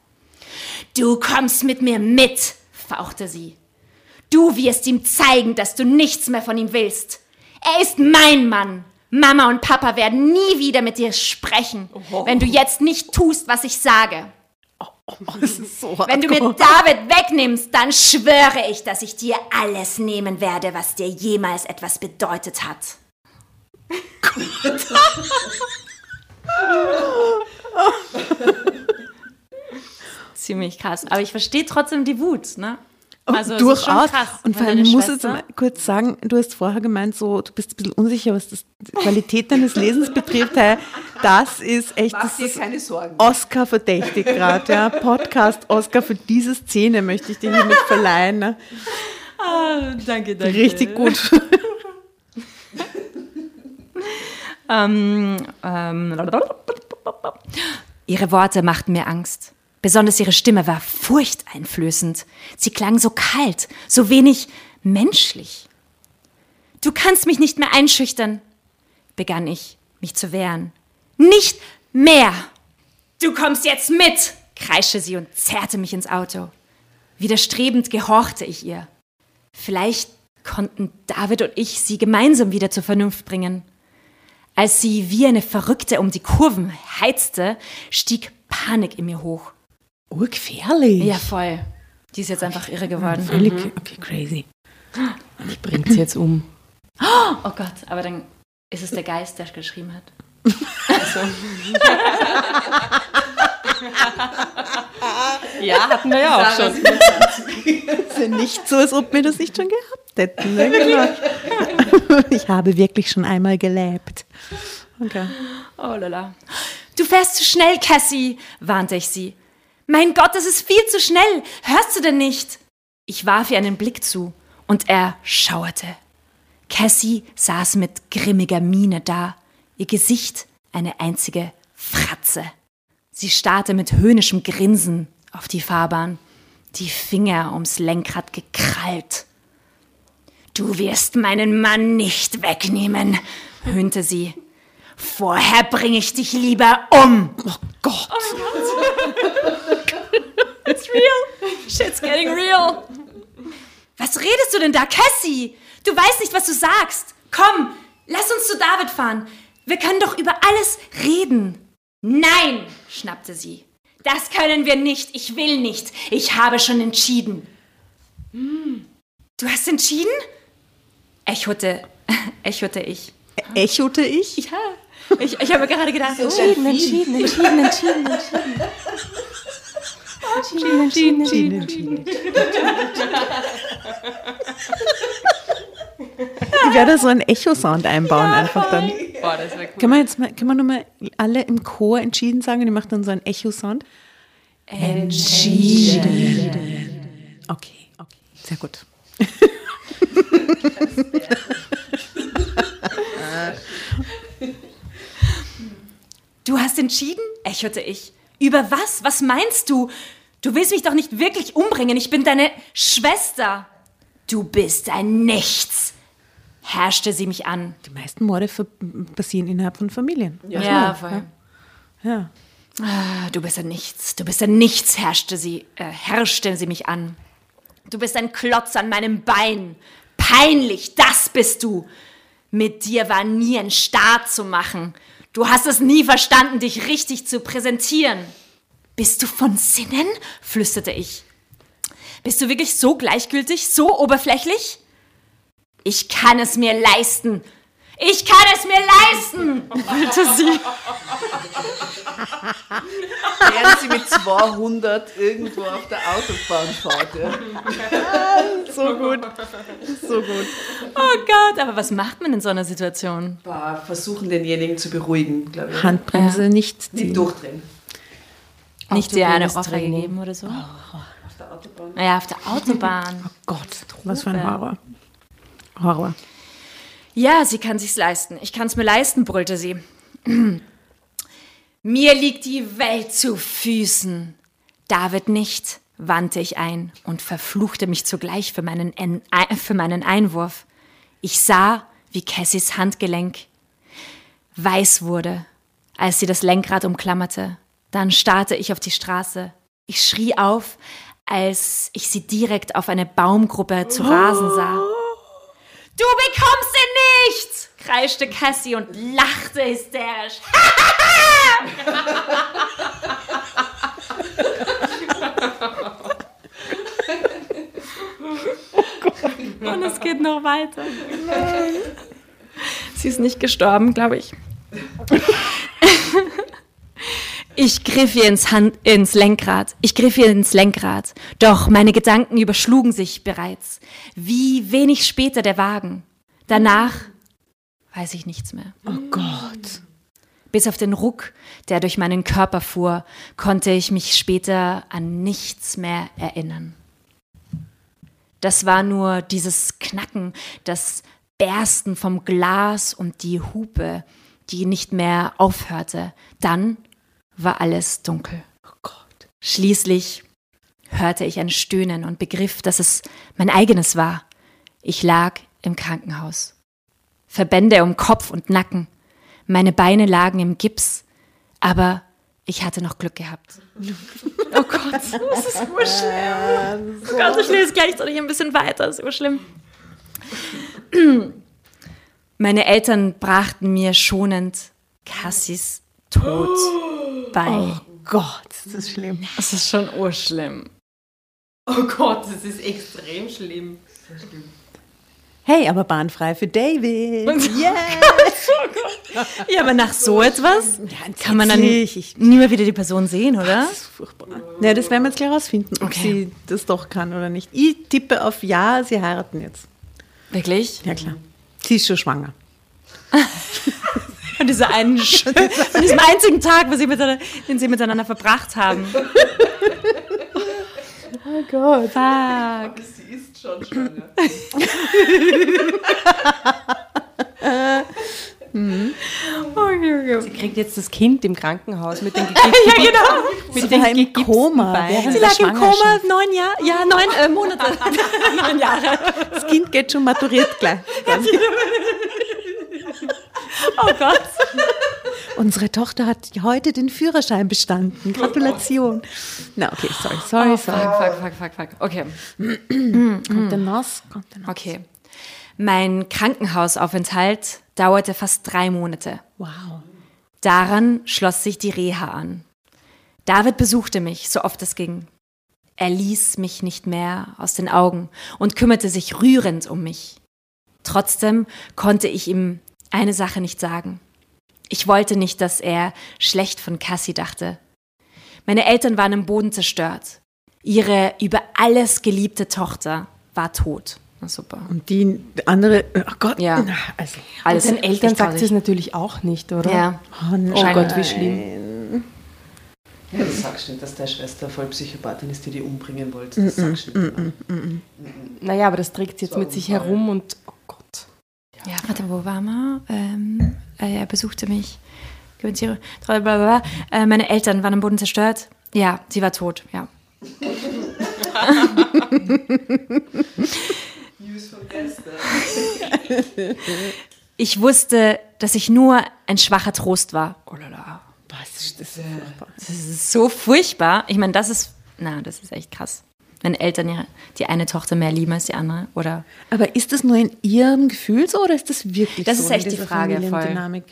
Du kommst mit mir mit, fauchte sie. Du wirst ihm zeigen, dass du nichts mehr von ihm willst. Er ist mein Mann. Mama und Papa werden nie wieder mit dir sprechen, wenn du jetzt nicht tust, was ich sage. Das ist so Wenn du mir David wegnimmst, dann schwöre ich, dass ich dir alles nehmen werde, was dir jemals etwas bedeutet hat. <laughs> <laughs> Ziemlich krass. Aber ich verstehe trotzdem die Wut, ne? Also, ist schon Durchaus. krass, und vor allem muss jetzt mal kurz sagen, du hast vorher gemeint, so, du bist ein bisschen unsicher, was das, die Qualität deines Lesens betrifft. Hey, Das ist echt, Mach das dir keine Sorgen. Oscar verdächtig gerade. Ja. Podcast Oscar für diese Szene möchte ich dir hiermit verleihen. Ne? Danke, danke. Richtig gut. <laughs> Ähm, ähm, ihre Worte machten mir Angst. Besonders ihre Stimme war furchteinflößend. Sie klang so kalt, so wenig menschlich. Du kannst mich nicht mehr einschüchtern, begann ich, mich zu wehren. Nicht mehr! Du kommst jetzt mit! kreischte sie und zerrte mich ins Auto. Widerstrebend gehorchte ich ihr. Vielleicht konnten David und ich sie gemeinsam wieder zur Vernunft bringen. Als sie wie eine Verrückte um die Kurven heizte, stieg Panik in mir hoch. Urgefährlich. Ja, voll. Die ist jetzt einfach irre geworden. Völlig, okay, crazy. Bringt sie jetzt um. <gasps> Oh Gott, aber dann ist es der Geist, der geschrieben hat. <laughs> Ja, hatten wir ja auch schon. ist ja nicht so, als ob wir das nicht schon gehabt hätten. Ne? Genau. <laughs> Ich habe wirklich schon einmal gelebt. Okay. Oh lala. Du fährst zu schnell, Cassie, warnte ich sie. Mein Gott, das ist viel zu schnell. Hörst du denn nicht? Ich warf ihr einen Blick zu und er schauerte. Cassie saß mit grimmiger Miene da, ihr Gesicht eine einzige Fratze. Sie starrte mit höhnischem Grinsen auf die Fahrbahn, die Finger ums Lenkrad gekrallt. Du wirst meinen Mann nicht wegnehmen, höhnte sie. Vorher bringe ich dich lieber um. Oh Gott. Shit's getting real. Was redest du denn da, Cassie? Du weißt nicht, was du sagst. Komm, lass uns zu David fahren. Wir können doch über alles reden. Nein, schnappte sie. Das können wir nicht. Ich will nicht. Ich habe schon entschieden. Hm. Du hast entschieden? Echote, <laughs> echote ich. Echote ich? Ja. Ich, ich habe gerade gedacht, Entschieden, entschieden, entschieden, entschieden, entschieden. Entschieden, entschieden, entschieden. Ich werde so einen Echo-Sound einbauen einfach dann. Boah, das wäre cool. Können wir jetzt mal, können wir nochmal alle im Chor entschieden sagen und ich mache dann so einen Echo-Sound? Entschieden. Okay, okay. Sehr gut. <laughs> Du hast entschieden? echote ich. Über was? Was meinst du? Du willst mich doch nicht wirklich umbringen. Ich bin deine Schwester. Du bist ein Nichts, herrschte sie mich an. Die meisten Morde passieren innerhalb von Familien. Ja, voll. Ja. Ah, Du bist ein Nichts. Du bist ein Nichts, herrschte sie, äh, herrschte sie mich an. Du bist ein Klotz an meinem Bein. Peinlich, das bist du. Mit dir war nie ein Start zu machen. Du hast es nie verstanden, dich richtig zu präsentieren. Bist du von Sinnen? flüsterte ich. Bist du wirklich so gleichgültig, so oberflächlich? Ich kann es mir leisten. Ich kann es mir leisten, brüllte sie. Während sie mit 200 irgendwo auf der Autobahn fährt. Ja. <laughs> So gut. So gut. Oh Gott, aber was macht man in so einer Situation? Boah, versuchen denjenigen zu beruhigen, glaube ich. Handbremse nicht Nicht ziehen. durchdrehen. Nicht dir eine Ohrfeige geben oder so? Auf der Autobahn. Ja, auf der Autobahn. <laughs> Gott, was für ein Horror. Horror. Ja, sie kann sich's leisten. Ich kann's mir leisten, brüllte sie. <clears throat> Mir liegt die Welt zu Füßen. David nicht, wandte ich ein und verfluchte mich zugleich für meinen, En- Ei- für meinen Einwurf. Ich sah, wie Cassies Handgelenk weiß wurde, als sie das Lenkrad umklammerte. Dann starrte ich auf die Straße. Ich schrie auf, als ich sie direkt auf eine Baumgruppe zu rasen sah. Du bekommst! Kreischte Cassie und lachte hysterisch. <laughs> und es geht noch weiter. Sie ist nicht gestorben, glaube ich. Ich griff ihr ins, Hand, ins Lenkrad. Ich griff ihr ins Lenkrad. Doch meine Gedanken überschlugen sich bereits. Wie wenig später der Wagen. Danach weiß ich nichts mehr. Oh Gott. Bis auf den Ruck, der durch meinen Körper fuhr, konnte ich mich später an nichts mehr erinnern. Das war nur dieses Knacken, das Bersten vom Glas und die Hupe, die nicht mehr aufhörte. Dann war alles dunkel. Oh Gott. Schließlich hörte ich ein Stöhnen und begriff, dass es mein eigenes war. Ich lag im Krankenhaus. Verbände um Kopf und Nacken. Meine Beine lagen im Gips, aber ich hatte noch Glück gehabt. <laughs> Oh Gott, das ist urschlimm. Oh Gott, ich lese gleichzeitig ein bisschen weiter, das ist urschlimm. <clears throat> Meine Eltern brachten mir schonend Cassis Tod <gasps> bei. Gott, das ist schlimm. Das ist schon urschlimm. Oh Gott, das ist extrem schlimm. Hey, aber bahnfrei für David. Yeah. <laughs> Ja, aber nach so etwas kann man dann nie mehr wieder die Person sehen, oder? Das ist furchtbar. Ja, das werden wir jetzt gleich rausfinden, ob Okay. sie das doch kann oder nicht. Ich tippe auf Ja, sie heiraten jetzt. Wirklich? Ja, klar. Sie ist schon schwanger. <laughs> Von, dieser einen, <laughs> von diesem einzigen Tag, wo sie miteinander, den sie miteinander verbracht haben. Oh Gott. Fuck. Sie ist schon schwanger. <laughs> Sie kriegt jetzt das Kind im Krankenhaus mit den <laughs> Ja, genau. mit Sie war im Koma. während Sie lag im Koma neun Jahre, ja, neun äh, Monate. <laughs> neun Jahre. Das Kind geht schon maturiert gleich. Oh Gott. Unsere Tochter hat heute den Führerschein bestanden. Gratulation. Na, okay, sorry, sorry, sorry. Fuck, fuck, fuck, fuck. Okay. Kommt der Nass? Kommt der Nass? Okay. Mein Krankenhausaufenthalt dauerte fast drei Monate. Wow. Daran schloss sich die Reha an. David besuchte mich, so oft es ging. Er ließ mich nicht mehr aus den Augen und kümmerte sich rührend um mich. Trotzdem konnte ich ihm eine Sache nicht sagen. Ich wollte nicht, dass er schlecht von Cassie dachte. Meine Eltern waren im Boden zerstört. Ihre über alles geliebte Tochter war tot. Na super. Und die andere, oh Gott, Ja. na, also, Alles Den Eltern sagt sie es natürlich auch nicht, oder? Ja. oh. Oh Gott, wie schlimm. Ja, das sagst du nicht, dass deine Schwester voll Psychopathin ist, die die umbringen wollte. Das sagst du nicht. Naja, aber das trägt sie jetzt mit sich herum und oh. Ja, warte, wo war man? Ähm, äh, er besuchte mich. Blablabla. Äh, meine Eltern waren am Boden zerstört. Ja, sie war tot, ja. <laughs> News von gestern. Ich wusste, dass ich nur ein schwacher Trost war. Oh lala. Was ist das? furchtbar. Das ist so furchtbar. Ich meine, das ist, na, das ist echt krass. Wenn Eltern ihre, die eine Tochter mehr lieben als die andere, oder? Aber ist das nur in ihrem Gefühl so oder ist das wirklich Das so? ist in echt die Frage, voll.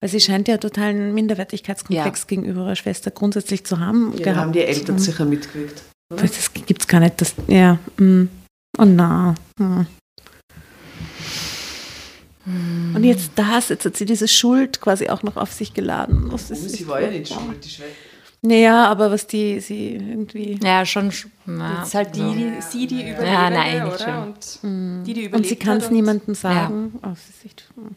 Weil sie scheint ja totalen Minderwertigkeitskomplex Ja. gegenüber ihrer Schwester grundsätzlich zu haben. Ja, gehabt. haben die Eltern sicher mitgewirkt. oder? Das gibt es gar nicht. Das, ja. mm. Oh na. mm. Und jetzt das, jetzt hat sie diese Schuld quasi auch noch auf sich geladen. Was Oh, ist, sie war ja nicht schuld, die Schwester. Naja, aber was die, sie irgendwie. Ja, schon. sch- Na, ist halt die, die, sie, die Überlebende, Ja, nein, nicht oder? schlimm. Und die, die überlebt Und sie kann es niemandem sagen. Oh, das ist echt, mm.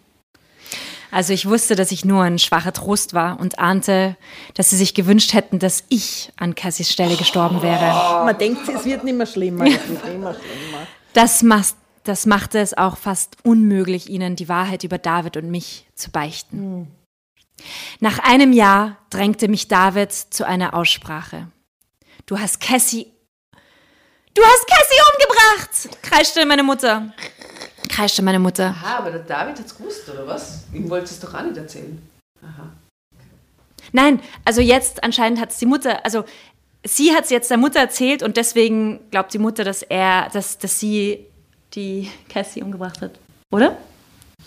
Also ich wusste, dass ich nur ein schwacher Trost war und ahnte, dass sie sich gewünscht hätten, dass ich an Cassies Stelle gestorben wäre. Man denkt, es wird nicht mehr schlimmer. Es wird immer schlimmer. Das, mas- das machte es auch fast unmöglich, ihnen die Wahrheit über David und mich zu beichten. Nach einem Jahr drängte mich David zu einer Aussprache. Du hast Cassie. Du hast Cassie umgebracht! kreischte meine Mutter. Kreischte meine Mutter. Aha, aber der David hat es gewusst, oder was? Ihm wollte es doch auch nicht erzählen. Aha. Nein, also jetzt anscheinend hat es die Mutter, also sie hat es jetzt der Mutter erzählt und deswegen glaubt die Mutter, dass er, dass, dass sie die Cassie umgebracht hat. Oder?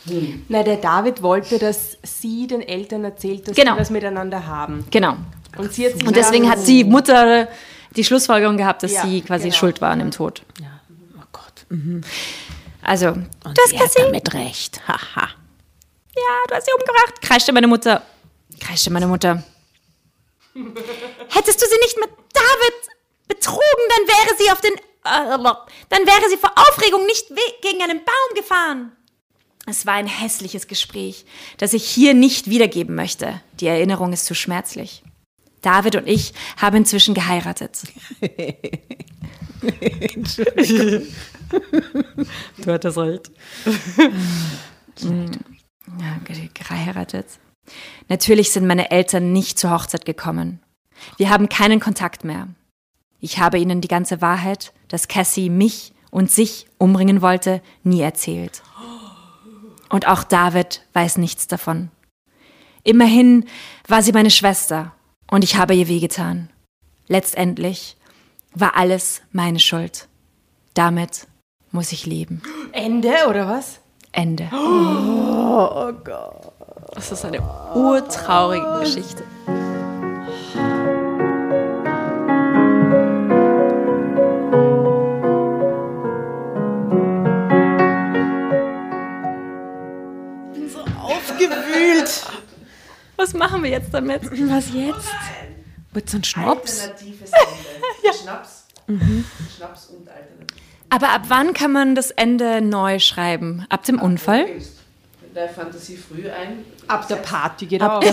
Nein, der David wollte, dass sie den Eltern erzählt, dass Genau. sie was miteinander haben. Genau. Und sie hat Und deswegen hat die Mutter die Schlussfolgerung gehabt, dass Ja, sie quasi genau. schuld war an dem Tod. Oh Gott. Mhm. Also, Und du hast sie hat Cassie. damit recht. Haha. Ja, du hast sie umgebracht. Kreischte meine Mutter. Kreischte meine Mutter. Hättest du sie nicht mit David betrogen, dann wäre sie auf den. Äh, dann wäre sie vor Aufregung nicht gegen einen Baum gefahren. Es war ein hässliches Gespräch, das ich hier nicht wiedergeben möchte. Die Erinnerung ist zu schmerzlich. David und ich haben inzwischen geheiratet. <laughs> du hattest recht. Ja, ge- geheiratet. Natürlich sind meine Eltern nicht zur Hochzeit gekommen. Wir haben keinen Kontakt mehr. Ich habe ihnen die ganze Wahrheit, dass Cassie mich und sich umbringen wollte, nie erzählt. Und auch David weiß nichts davon. Immerhin war sie meine Schwester und ich habe ihr wehgetan. Letztendlich war alles meine Schuld. Damit muss ich leben. Ende, oder was? Ende. Oh, Gott. Das ist eine urtraurige Geschichte. Aufgewühlt. Was machen wir jetzt damit? Was jetzt? Wird so ein Schnaps? Alternatives Ende. <laughs> Schnaps. Schnaps und Alternativ. Aber ab wann kann man das Ende neu schreiben? Ab dem Unfall? Wenn der Fantasie früh ein. Ab der Party, genau. <laughs>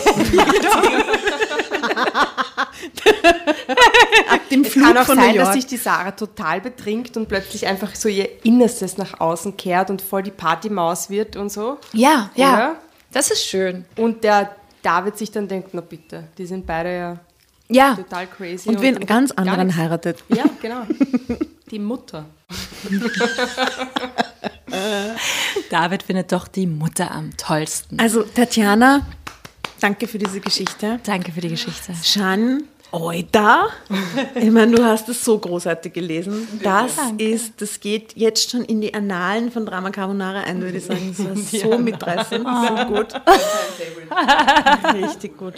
Ab dem Es Flug kann auch von sein, New York. dass sich die Sarah total betrinkt und plötzlich einfach so ihr Innerstes nach außen kehrt und voll die Partymaus wird und so. Ja, Oder? Das ist schön. Und der David sich dann denkt, na bitte, die sind beide ja Ja, total crazy. und wen ganz anderen heiratet. Ja, genau. Die Mutter. <laughs> David findet doch die Mutter am tollsten. Also Tatjana, Danke für diese Geschichte. Danke für die Geschichte. Jeanne Oida. Ich meine, du hast es so großartig gelesen. Das ist, das geht jetzt schon in die Annalen von Drama Carbonara ein, würde ich sagen. Das war <laughs> so mitreißend, so gut. <laughs> Richtig gut.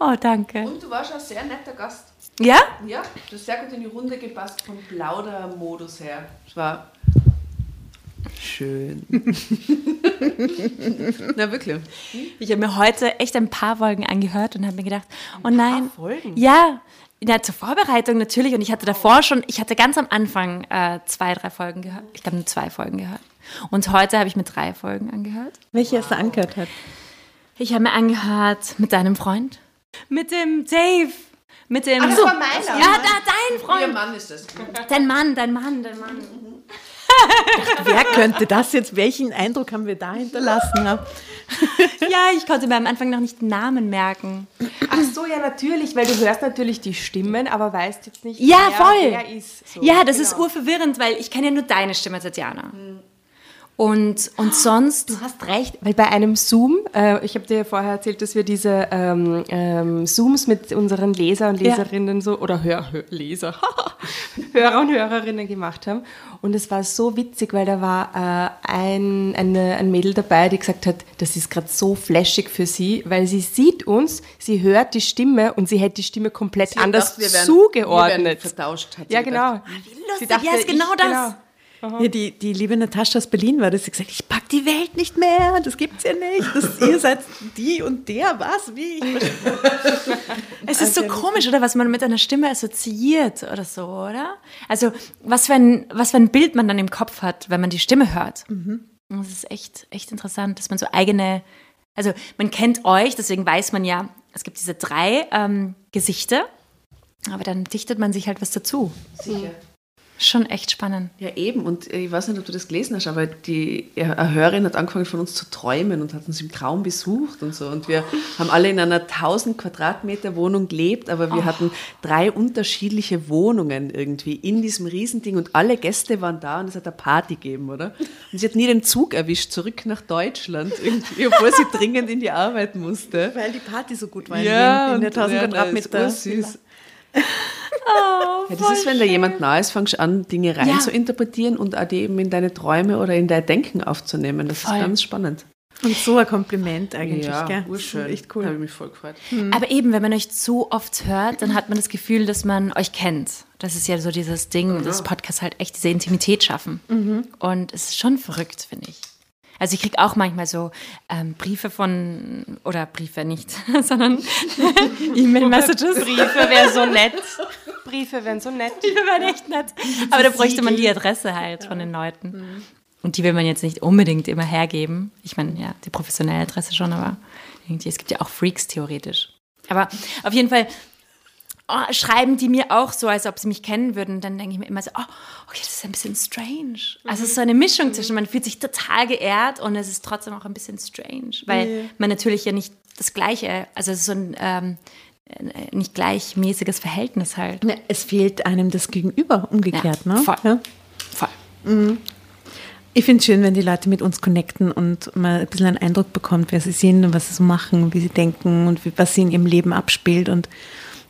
Oh, danke. Und du warst auch sehr netter Gast. Ja? Ja, du hast sehr gut in die Runde gepasst vom Plaudermodus her. Es war schön. <laughs> Na wirklich. Ich habe mir heute echt ein paar Folgen angehört und habe mir gedacht, oh nein. Folgen? Ja, ja, zur Vorbereitung natürlich. Und ich hatte davor schon, ich hatte ganz am Anfang äh, zwei, drei Folgen gehört. Ich glaube nur zwei Folgen gehört. Und heute habe ich mir drei Folgen angehört. Welche erst angehört hat. Ich habe mir angehört mit deinem Freund. Mit dem Dave. Mit dem. Ach, das war meiner. Ja, da, dein Ihr Freund. Mann ist das. Dein Mann, dein Mann, dein Mann. Wer könnte das jetzt? Welchen Eindruck haben wir da hinterlassen? Ja, ich konnte mir am Anfang noch nicht den Namen merken. Ach so, ja, natürlich, weil du hörst natürlich die Stimmen, aber weißt jetzt nicht, Ja, wer, voll. wer ist. So, Ja, das ist genau. urverwirrend, weil ich kenne ja nur deine Stimme, Tatjana. Und, und sonst. Du hast recht, weil bei einem Zoom, äh, ich habe dir ja vorher erzählt, dass wir diese ähm, ähm, Zooms mit unseren Leser und Ja. Leserinnen so, oder Hör, Hör, Leser, <laughs> Hörer und Hörerinnen gemacht haben. Und es war so witzig, weil da war äh, ein, eine, ein Mädel dabei, die gesagt hat, das ist gerade so flashig für sie, weil sie sieht uns, sie hört die Stimme und sie hätte die Stimme komplett anders Wir werden- zugeordnet. Wir werden vertauscht, hat sie ja, gedacht. genau. lustig, dachte, ja, ist genau ich- das. Ja, die, die liebe Natascha aus Berlin war das. Sie gesagt, ich pack die Welt nicht mehr. Das gibt's ja nicht. Das, <laughs> ihr seid die und der. Was? Wie? <laughs> Es ist so komisch, oder was man mit einer Stimme assoziiert oder so, oder? Also, was für ein, was für ein Bild man dann im Kopf hat, wenn man die Stimme hört. Das ist echt, echt interessant, dass man so eigene, also man kennt euch, deswegen weiß man ja, es gibt diese drei ähm, Gesichter, aber dann dichtet man sich halt was dazu. Sicher. Schon echt spannend. Ja, eben. Und ich weiß nicht, ob du das gelesen hast, aber die eine Hörerin hat angefangen von uns zu träumen und hat uns im Traum besucht und so. Und wir <laughs> haben alle in einer 1000 Quadratmeter Wohnung gelebt, aber wir hatten drei unterschiedliche Wohnungen irgendwie in diesem Riesending und alle Gäste waren da und es hat eine Party gegeben, oder? Und sie hat nie den Zug erwischt, zurück nach Deutschland irgendwie, obwohl sie <laughs> dringend in die Arbeit musste. Weil die Party so gut war in, Ja, Wien, in der und- 1000 ja, Quadratmeter. Ist ursüß. ja, das ist, wenn da jemand nah ist, fängst du an, Dinge rein Ja. zu interpretieren und auch die eben in deine Träume oder in dein Denken aufzunehmen. Das Voll. ist ganz spannend. Und so ein Kompliment eigentlich. ja, gell? urschön. Echt Da habe cool. ich mich voll gefreut. Aber eben, wenn man euch zu oft hört, dann hat man das Gefühl, dass man euch kennt. Das ist ja so dieses Ding, dass Podcasts halt echt diese Intimität schaffen. Und es ist schon verrückt, finde ich. Also ich kriege auch manchmal so ähm, Briefe von, oder Briefe nicht, <laughs> sondern <laughs> E-Mail-Messages. Briefe wäre so nett. Briefe wären so nett. Die wären echt nett. Aber da bräuchte man die Adresse halt von den Leuten. Und die will man jetzt nicht unbedingt immer hergeben. Ich meine, ja, die professionelle Adresse schon, aber irgendwie, es gibt ja auch Freaks theoretisch. Aber auf jeden Fall oh, schreiben die mir auch so, als ob sie mich kennen würden. Dann denke ich mir immer so, oh, okay, das ist ein bisschen strange. Also es ist so eine Mischung zwischen, man fühlt sich total geehrt und es ist trotzdem auch ein bisschen strange, weil man natürlich ja nicht das Gleiche, also es ist so ein ähm, äh, nicht gleichmäßiges Verhältnis halt. Ja, es fehlt einem das Gegenüber, umgekehrt. Ja, ne? voll. Ja. Voll. Ich finde es schön, wenn die Leute mit uns connecten und man ein bisschen einen Eindruck bekommt, wer sie sind und was sie so machen, wie sie denken und was sie in ihrem Leben abspielt und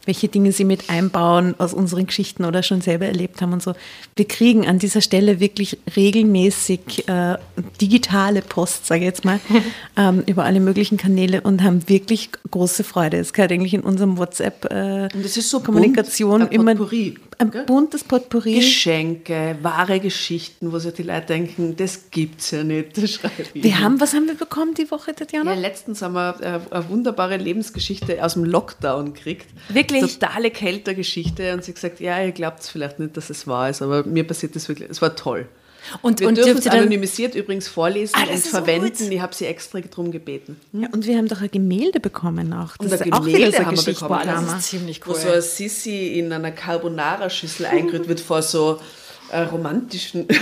welche Dinge sie mit einbauen aus unseren Geschichten oder schon selber erlebt haben und so. Wir kriegen an dieser Stelle wirklich regelmäßig äh, digitale Post, sage ich jetzt mal, <laughs> ähm, über alle möglichen Kanäle und haben wirklich große Freude. Es gehört eigentlich in unserem WhatsApp äh, Und es ist so Kommunikation bunt, immer Potpourri, ein gell? buntes Potpourri. Geschenke, wahre Geschichten, wo sich die Leute denken, das gibt's ja nicht. Wir haben, was haben wir bekommen die Woche, ja, Tatjana? letztens haben wir äh, eine wunderbare Lebensgeschichte aus dem Lockdown gekriegt. Wirklich? Totale Kältergeschichte. Und sie gesagt, ja, ihr glaubt vielleicht nicht, dass es wahr ist, aber mir passiert das wirklich. Es war toll. Und, Wir und dürfen es dann, anonymisiert übrigens vorlesen Ah, und ist verwenden. gut. Ich habe sie extra darum gebeten. Ja, und wir haben doch ein Gemälde bekommen auch. Das Und ein ist auch wieder Gemälde so ein haben wir bekommen. Das ziemlich Wo so ein Sissi in einer Carbonara-Schüssel eingerührt wird vor so äh, romantischen... <laughs>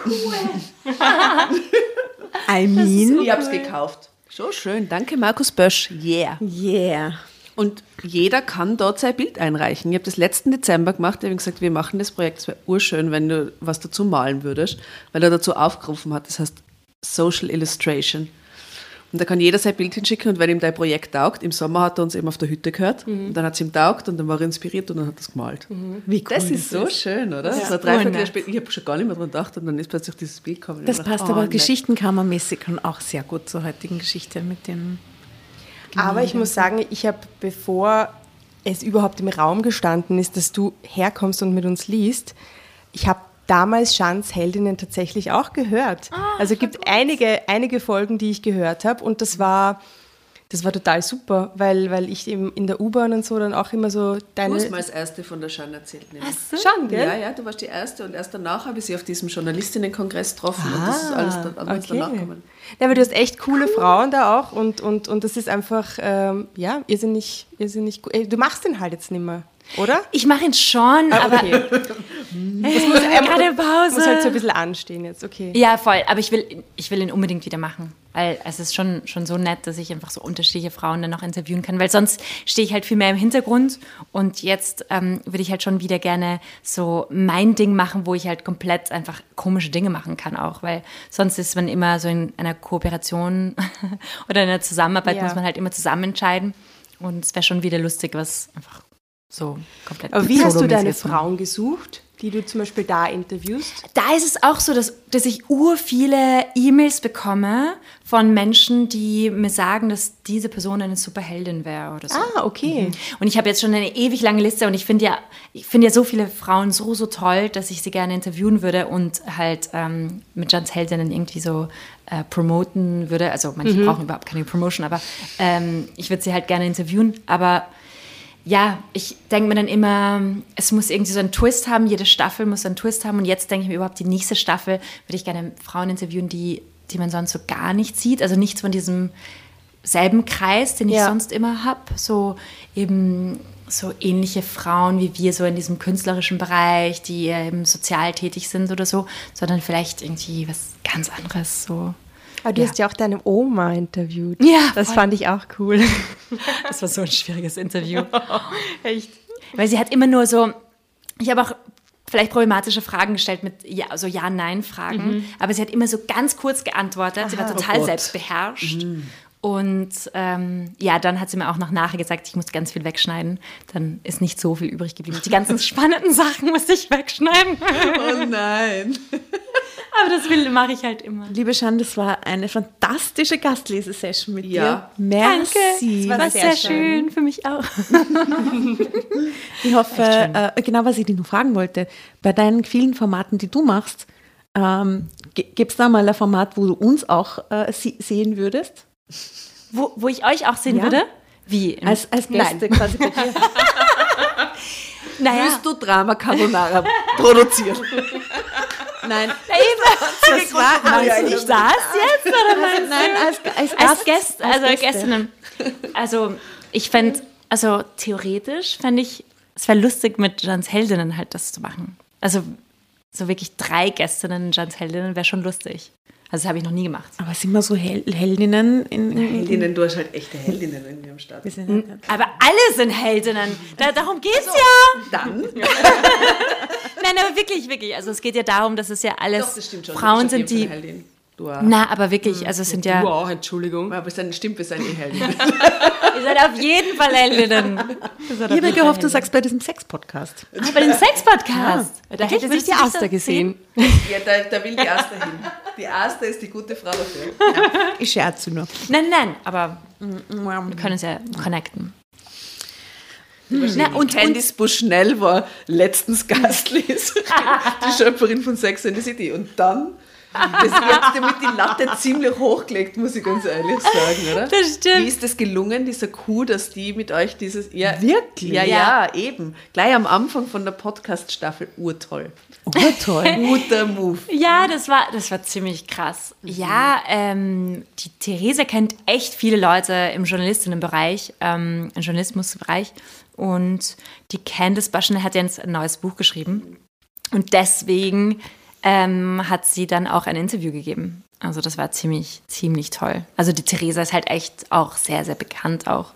<laughs> I mean, Ich habe es gekauft. So schön. Danke, Markus Bösch. Yeah. yeah. Und jeder kann dort sein Bild einreichen. Ich habe das letzten Dezember gemacht. Ich habe gesagt, wir machen das Projekt. Es wäre urschön, wenn du was dazu malen würdest, weil er dazu aufgerufen hat. Das heißt Social Illustration. Und da kann jeder sein Bild hinschicken und wenn ihm dein Projekt taugt, im Sommer hat er uns eben auf der Hütte gehört und dann hat es ihm taugt und dann war er inspiriert und dann hat er es gemalt. Wie cool Das ist so schön, oder? So drei Vierteljahr später, ich habe schon gar nicht mehr dran gedacht und dann ist plötzlich dieses Bild gekommen. Das passt gedacht, aber oh, nett. geschichtenkammermäßig und auch sehr gut zur heutigen Geschichte mit dem. Aber ich muss sagen, ich habe, bevor es überhaupt im Raum gestanden ist, dass du herkommst und mit uns liest, ich habe damals Schans Heldinnen tatsächlich auch gehört. also es gibt einige, einige Folgen, die ich gehört habe und das war, das war total super, weil, weil ich eben in der U-Bahn und so dann auch immer so Du deine... hast mir als Erste von der Jeanne erzählt. nämlich. Schon, gell? Ja, ja, du warst die Erste und erst danach habe ich sie auf diesem Journalistinnenkongress getroffen und das ist alles dann, alles danach gekommen. Ja, aber du hast echt coole Frauen da auch und, und, und das ist einfach, ähm, ja, irrsinnig, irrsinnig gut. Ey, Du machst den halt jetzt nicht mehr, oder? Ich mache ihn schon, aber Okay. <laughs> das muss gerade Pause. Muss halt so ein bisschen anstehen jetzt, okay. Ja, voll. Aber ich will, ich will ihn unbedingt wieder machen. Weil es ist schon, schon so nett, dass ich einfach so unterschiedliche Frauen dann noch interviewen kann. Weil sonst stehe ich halt viel mehr im Hintergrund. Und jetzt ähm, würde ich halt schon wieder gerne so mein Ding machen, wo ich halt komplett einfach komische Dinge machen kann auch. Weil sonst ist man immer so in einer Kooperation <laughs> oder in einer Zusammenarbeit, Ja. muss man halt immer zusammen entscheiden. Und es wäre schon wieder lustig, was einfach so komplett Aber wie hast du deine. Frauen gesucht, die du zum Beispiel da interviewst? Da ist es auch so, dass, dass ich ur viele E-Mails bekomme von Menschen, die mir sagen, dass diese Person eine super Heldin wäre oder so. Ah, okay. Und ich habe jetzt schon eine ewig lange Liste und ich finde ja, ich finde ja so viele Frauen so, so toll, dass ich sie gerne interviewen würde und halt ähm, mit Jans Heldinnen irgendwie so äh, promoten würde. Also manche brauchen überhaupt keine Promotion, aber ähm, ich würde sie halt gerne interviewen. Aber ja, ich denke mir dann immer, es muss irgendwie so einen Twist haben, jede Staffel muss einen Twist haben und jetzt denke ich mir überhaupt, die nächste Staffel würde ich gerne Frauen interviewen, die, die man sonst so gar nicht sieht, also nichts von diesem selben Kreis, den ich Ja. sonst immer habe, so eben so ähnliche Frauen wie wir so in diesem künstlerischen Bereich, die eben sozial tätig sind oder so, sondern vielleicht irgendwie was ganz anderes so. Aber du Ja. hast ja auch deine Oma interviewt. Ja, Das voll. fand ich auch cool. <laughs> Das war so ein schwieriges Interview. <laughs> Echt? Weil sie hat immer nur so, ich habe auch vielleicht problematische Fragen gestellt mit ja, so Ja-Nein-Fragen, aber sie hat immer so ganz kurz geantwortet. sie war total Oh selbstbeherrscht. Und ähm, ja, dann hat sie mir auch noch nachher gesagt, ich muss ganz viel wegschneiden. Dann ist nicht so viel übrig geblieben. Die ganzen <laughs> spannenden Sachen muss ich wegschneiden. Oh nein. <laughs> aber das will mache ich halt immer. Liebe Jeanne, das war eine fantastische Gastlesesession mit Ja. dir. Merci. Danke. Das war sehr, schön. für mich auch. <laughs> Ich hoffe, äh, genau was ich dich noch fragen wollte, bei deinen vielen Formaten, die du machst, ähm, gibt es da mal ein Format, wo du uns auch äh, sie sehen würdest? Wo, wo ich euch auch sehen Ja. würde? Wie? Als, als Gäste quasi bei dir. <laughs> naja. Willst du Drama Carbonara produzieren? Nein, das war Meinst ich das jetzt oder meinst nein, als, als, als Gäste, also Gäste. Gästinnen. Also ich fände, also theoretisch fände ich, es wäre lustig mit Jans Heldinnen halt das zu machen. Also so wirklich drei Gästinnen, Jans Heldinnen wäre schon lustig. Also das habe ich noch nie gemacht. Aber sind wir so Hel Heldinnen in, in, Heldinnen, du hast halt echte Heldinnen irgendwie am Start. wir sind Aber alle sind Heldinnen. Da, darum geht's ja. Dann? <laughs> Nein, aber wirklich, wirklich. Also es geht ja darum, dass es ja alles Doch, das stimmt schon. Frauen sind, jeden die. Du auch. Na, aber wirklich, also es sind ja. Wow, Entschuldigung. Aber es ist stimmt, wir sind eh Heldin. <laughs> Ihr seid auf jeden Fall Heldinnen. Ich habe gehofft, du sagst bei diesem Sex-Podcast. Ah, bei dem Sex-Podcast. Da hätte sich die Aster gesehen. ja, da, da will die Aster hin. Die Aster ist die gute Frau dafür. Ich scherze nur. Nein, nein, aber wir können es ja connecten. Na, und Candice Bushnell war letztens <laughs> Gastleser, die Schöpferin von Sex and the City. Und dann, das jetzt damit die Latte ziemlich hochgelegt, muss ich ganz ehrlich sagen, oder? Das stimmt. Wie ist das gelungen, dieser Kuh, dass die mit euch dieses... Ja, Wirklich? Ja, Ja. ja, eben. Gleich am Anfang von der Podcast-Staffel, urtoll. Oh, toll. <laughs> Guter Move. Ja, das war, das war ziemlich krass. Ja, ähm, die Therese kennt echt viele Leute im Journalistinnenbereich, ähm, im Journalismusbereich. Und die Candice Baschner hat jetzt ein neues Buch geschrieben. Und deswegen ähm, hat sie dann auch ein Interview gegeben. Also das war ziemlich, ziemlich toll. Also die Theresa ist halt echt auch sehr, sehr bekannt auch.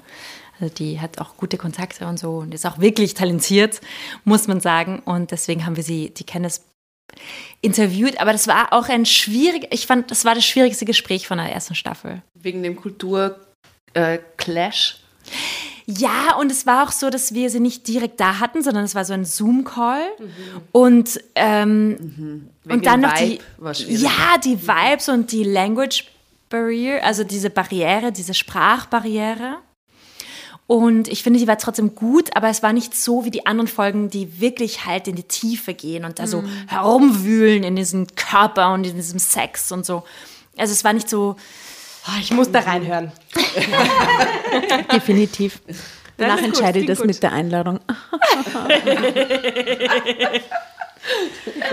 Also die hat auch gute Kontakte und so und ist auch wirklich talentiert, muss man sagen. Und deswegen haben wir sie, die Candice interviewt, aber das war auch ein schwierig, ich fand, das war das schwierigste Gespräch von der ersten Staffel. Wegen dem Kultur-Clash. Ja, und es war auch so, dass wir sie nicht direkt da hatten, sondern es war so ein Zoom-Call. Und, ähm, Wegen und dann noch die, ja, die Vibes und die Language Barrier, also diese Barriere, diese Sprachbarriere. Und ich finde, die war trotzdem gut, aber es war nicht so wie die anderen Folgen, die wirklich halt in die Tiefe gehen und da so herumwühlen in diesem Körper und in diesem Sex und so. Also es war nicht so, ich muss da reinhören. <laughs> Definitiv. Danach gut, entscheidet klingt das gut. mit der Einladung.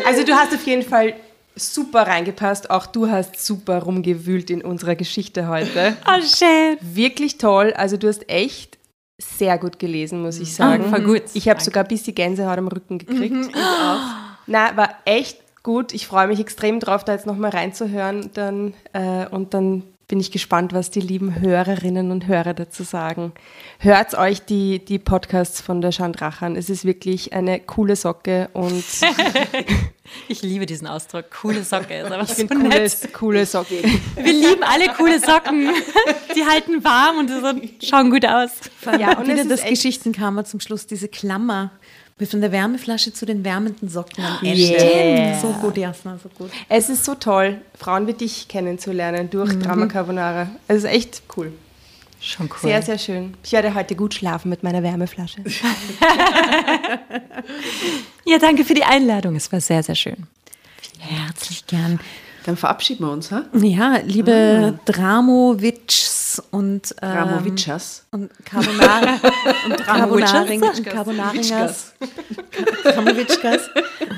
Also du hast auf jeden Fall super reingepasst. Auch du hast super rumgewühlt in unserer Geschichte heute. oh <laughs> schön. Wirklich toll. Also du hast echt sehr gut gelesen, muss ich sagen. Ah, voll gut. Ich habe sogar bis die Gänsehaut am Rücken gekriegt. Ich auch. Na, war echt gut. Ich freue mich extrem drauf, da jetzt nochmal reinzuhören. Dann, äh, und dann bin ich gespannt, was die lieben Hörerinnen und Hörer dazu sagen. Hört euch die, die Podcasts von der Chandrach an. Es ist wirklich eine coole Socke und <laughs> Ich liebe diesen Ausdruck. Coole Socke ist aber ich so finde nett. coole, coole Socke. <laughs> Wir lieben alle coole Socken. Die halten warm und schauen gut aus. Ja, und Wieder das Geschichtenkammer zum Schluss, diese Klammer. Von der Wärmeflasche zu den wärmenden Socken am Ende. Yeah. So gut, Jasna, so gut. Es ist so toll, Frauen wie dich kennenzulernen durch Drama Carbonara. Es ist echt cool. Schon cool. Sehr, sehr schön. Ich werde heute gut schlafen mit meiner Wärmeflasche. <laughs> ja, danke für die Einladung. Es war sehr, sehr schön. Herzlich gern. Dann verabschieden wir uns, ha? Ja, liebe Dramovics und, ähm, und Carbonara <laughs> und Carbonaring und Carbonaringers, Dramowitschkas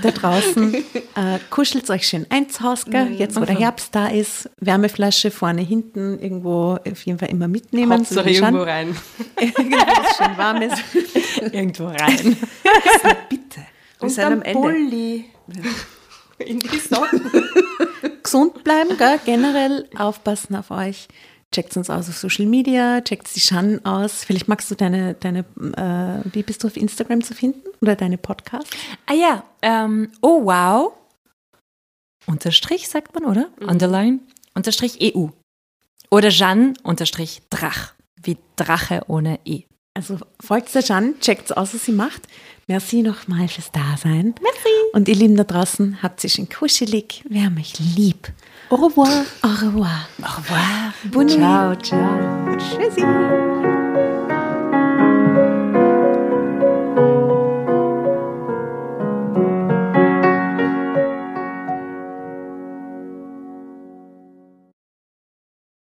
da draußen. <laughs> Äh, Kuschelt euch schön ein Hause, gell? jetzt wo der Herbst da ist. Wärmeflasche vorne, hinten, irgendwo auf jeden Fall immer mitnehmen. so Hauptsache irgendwo rein. <laughs> Irgendwas schön warmes. Irgendwo rein. Bitte. Wir Und dann. Bulli. In die Socken. gesund bleiben, gell? generell aufpassen auf euch. Checkt uns aus auf Social Media, checkt die Schannen aus. Vielleicht magst du deine, deine äh, wie bist du auf Instagram zu finden? Oder deine Podcasts? Ah ja, ähm, oh wow. Unterstrich sagt man, oder? Underline. Unterstrich EU. Oder Jeanne unterstrich Drach. Wie Drache ohne E. Also folgt der Jeanne, checkt aus, was sie macht. Merci nochmal fürs Dasein. Merci. Und ihr Lieben da draußen, habt sie schön kuschelig. Wir haben euch lieb. Au revoir. Au revoir. Au revoir. Bonne Ciao, ciao. Tschüssi.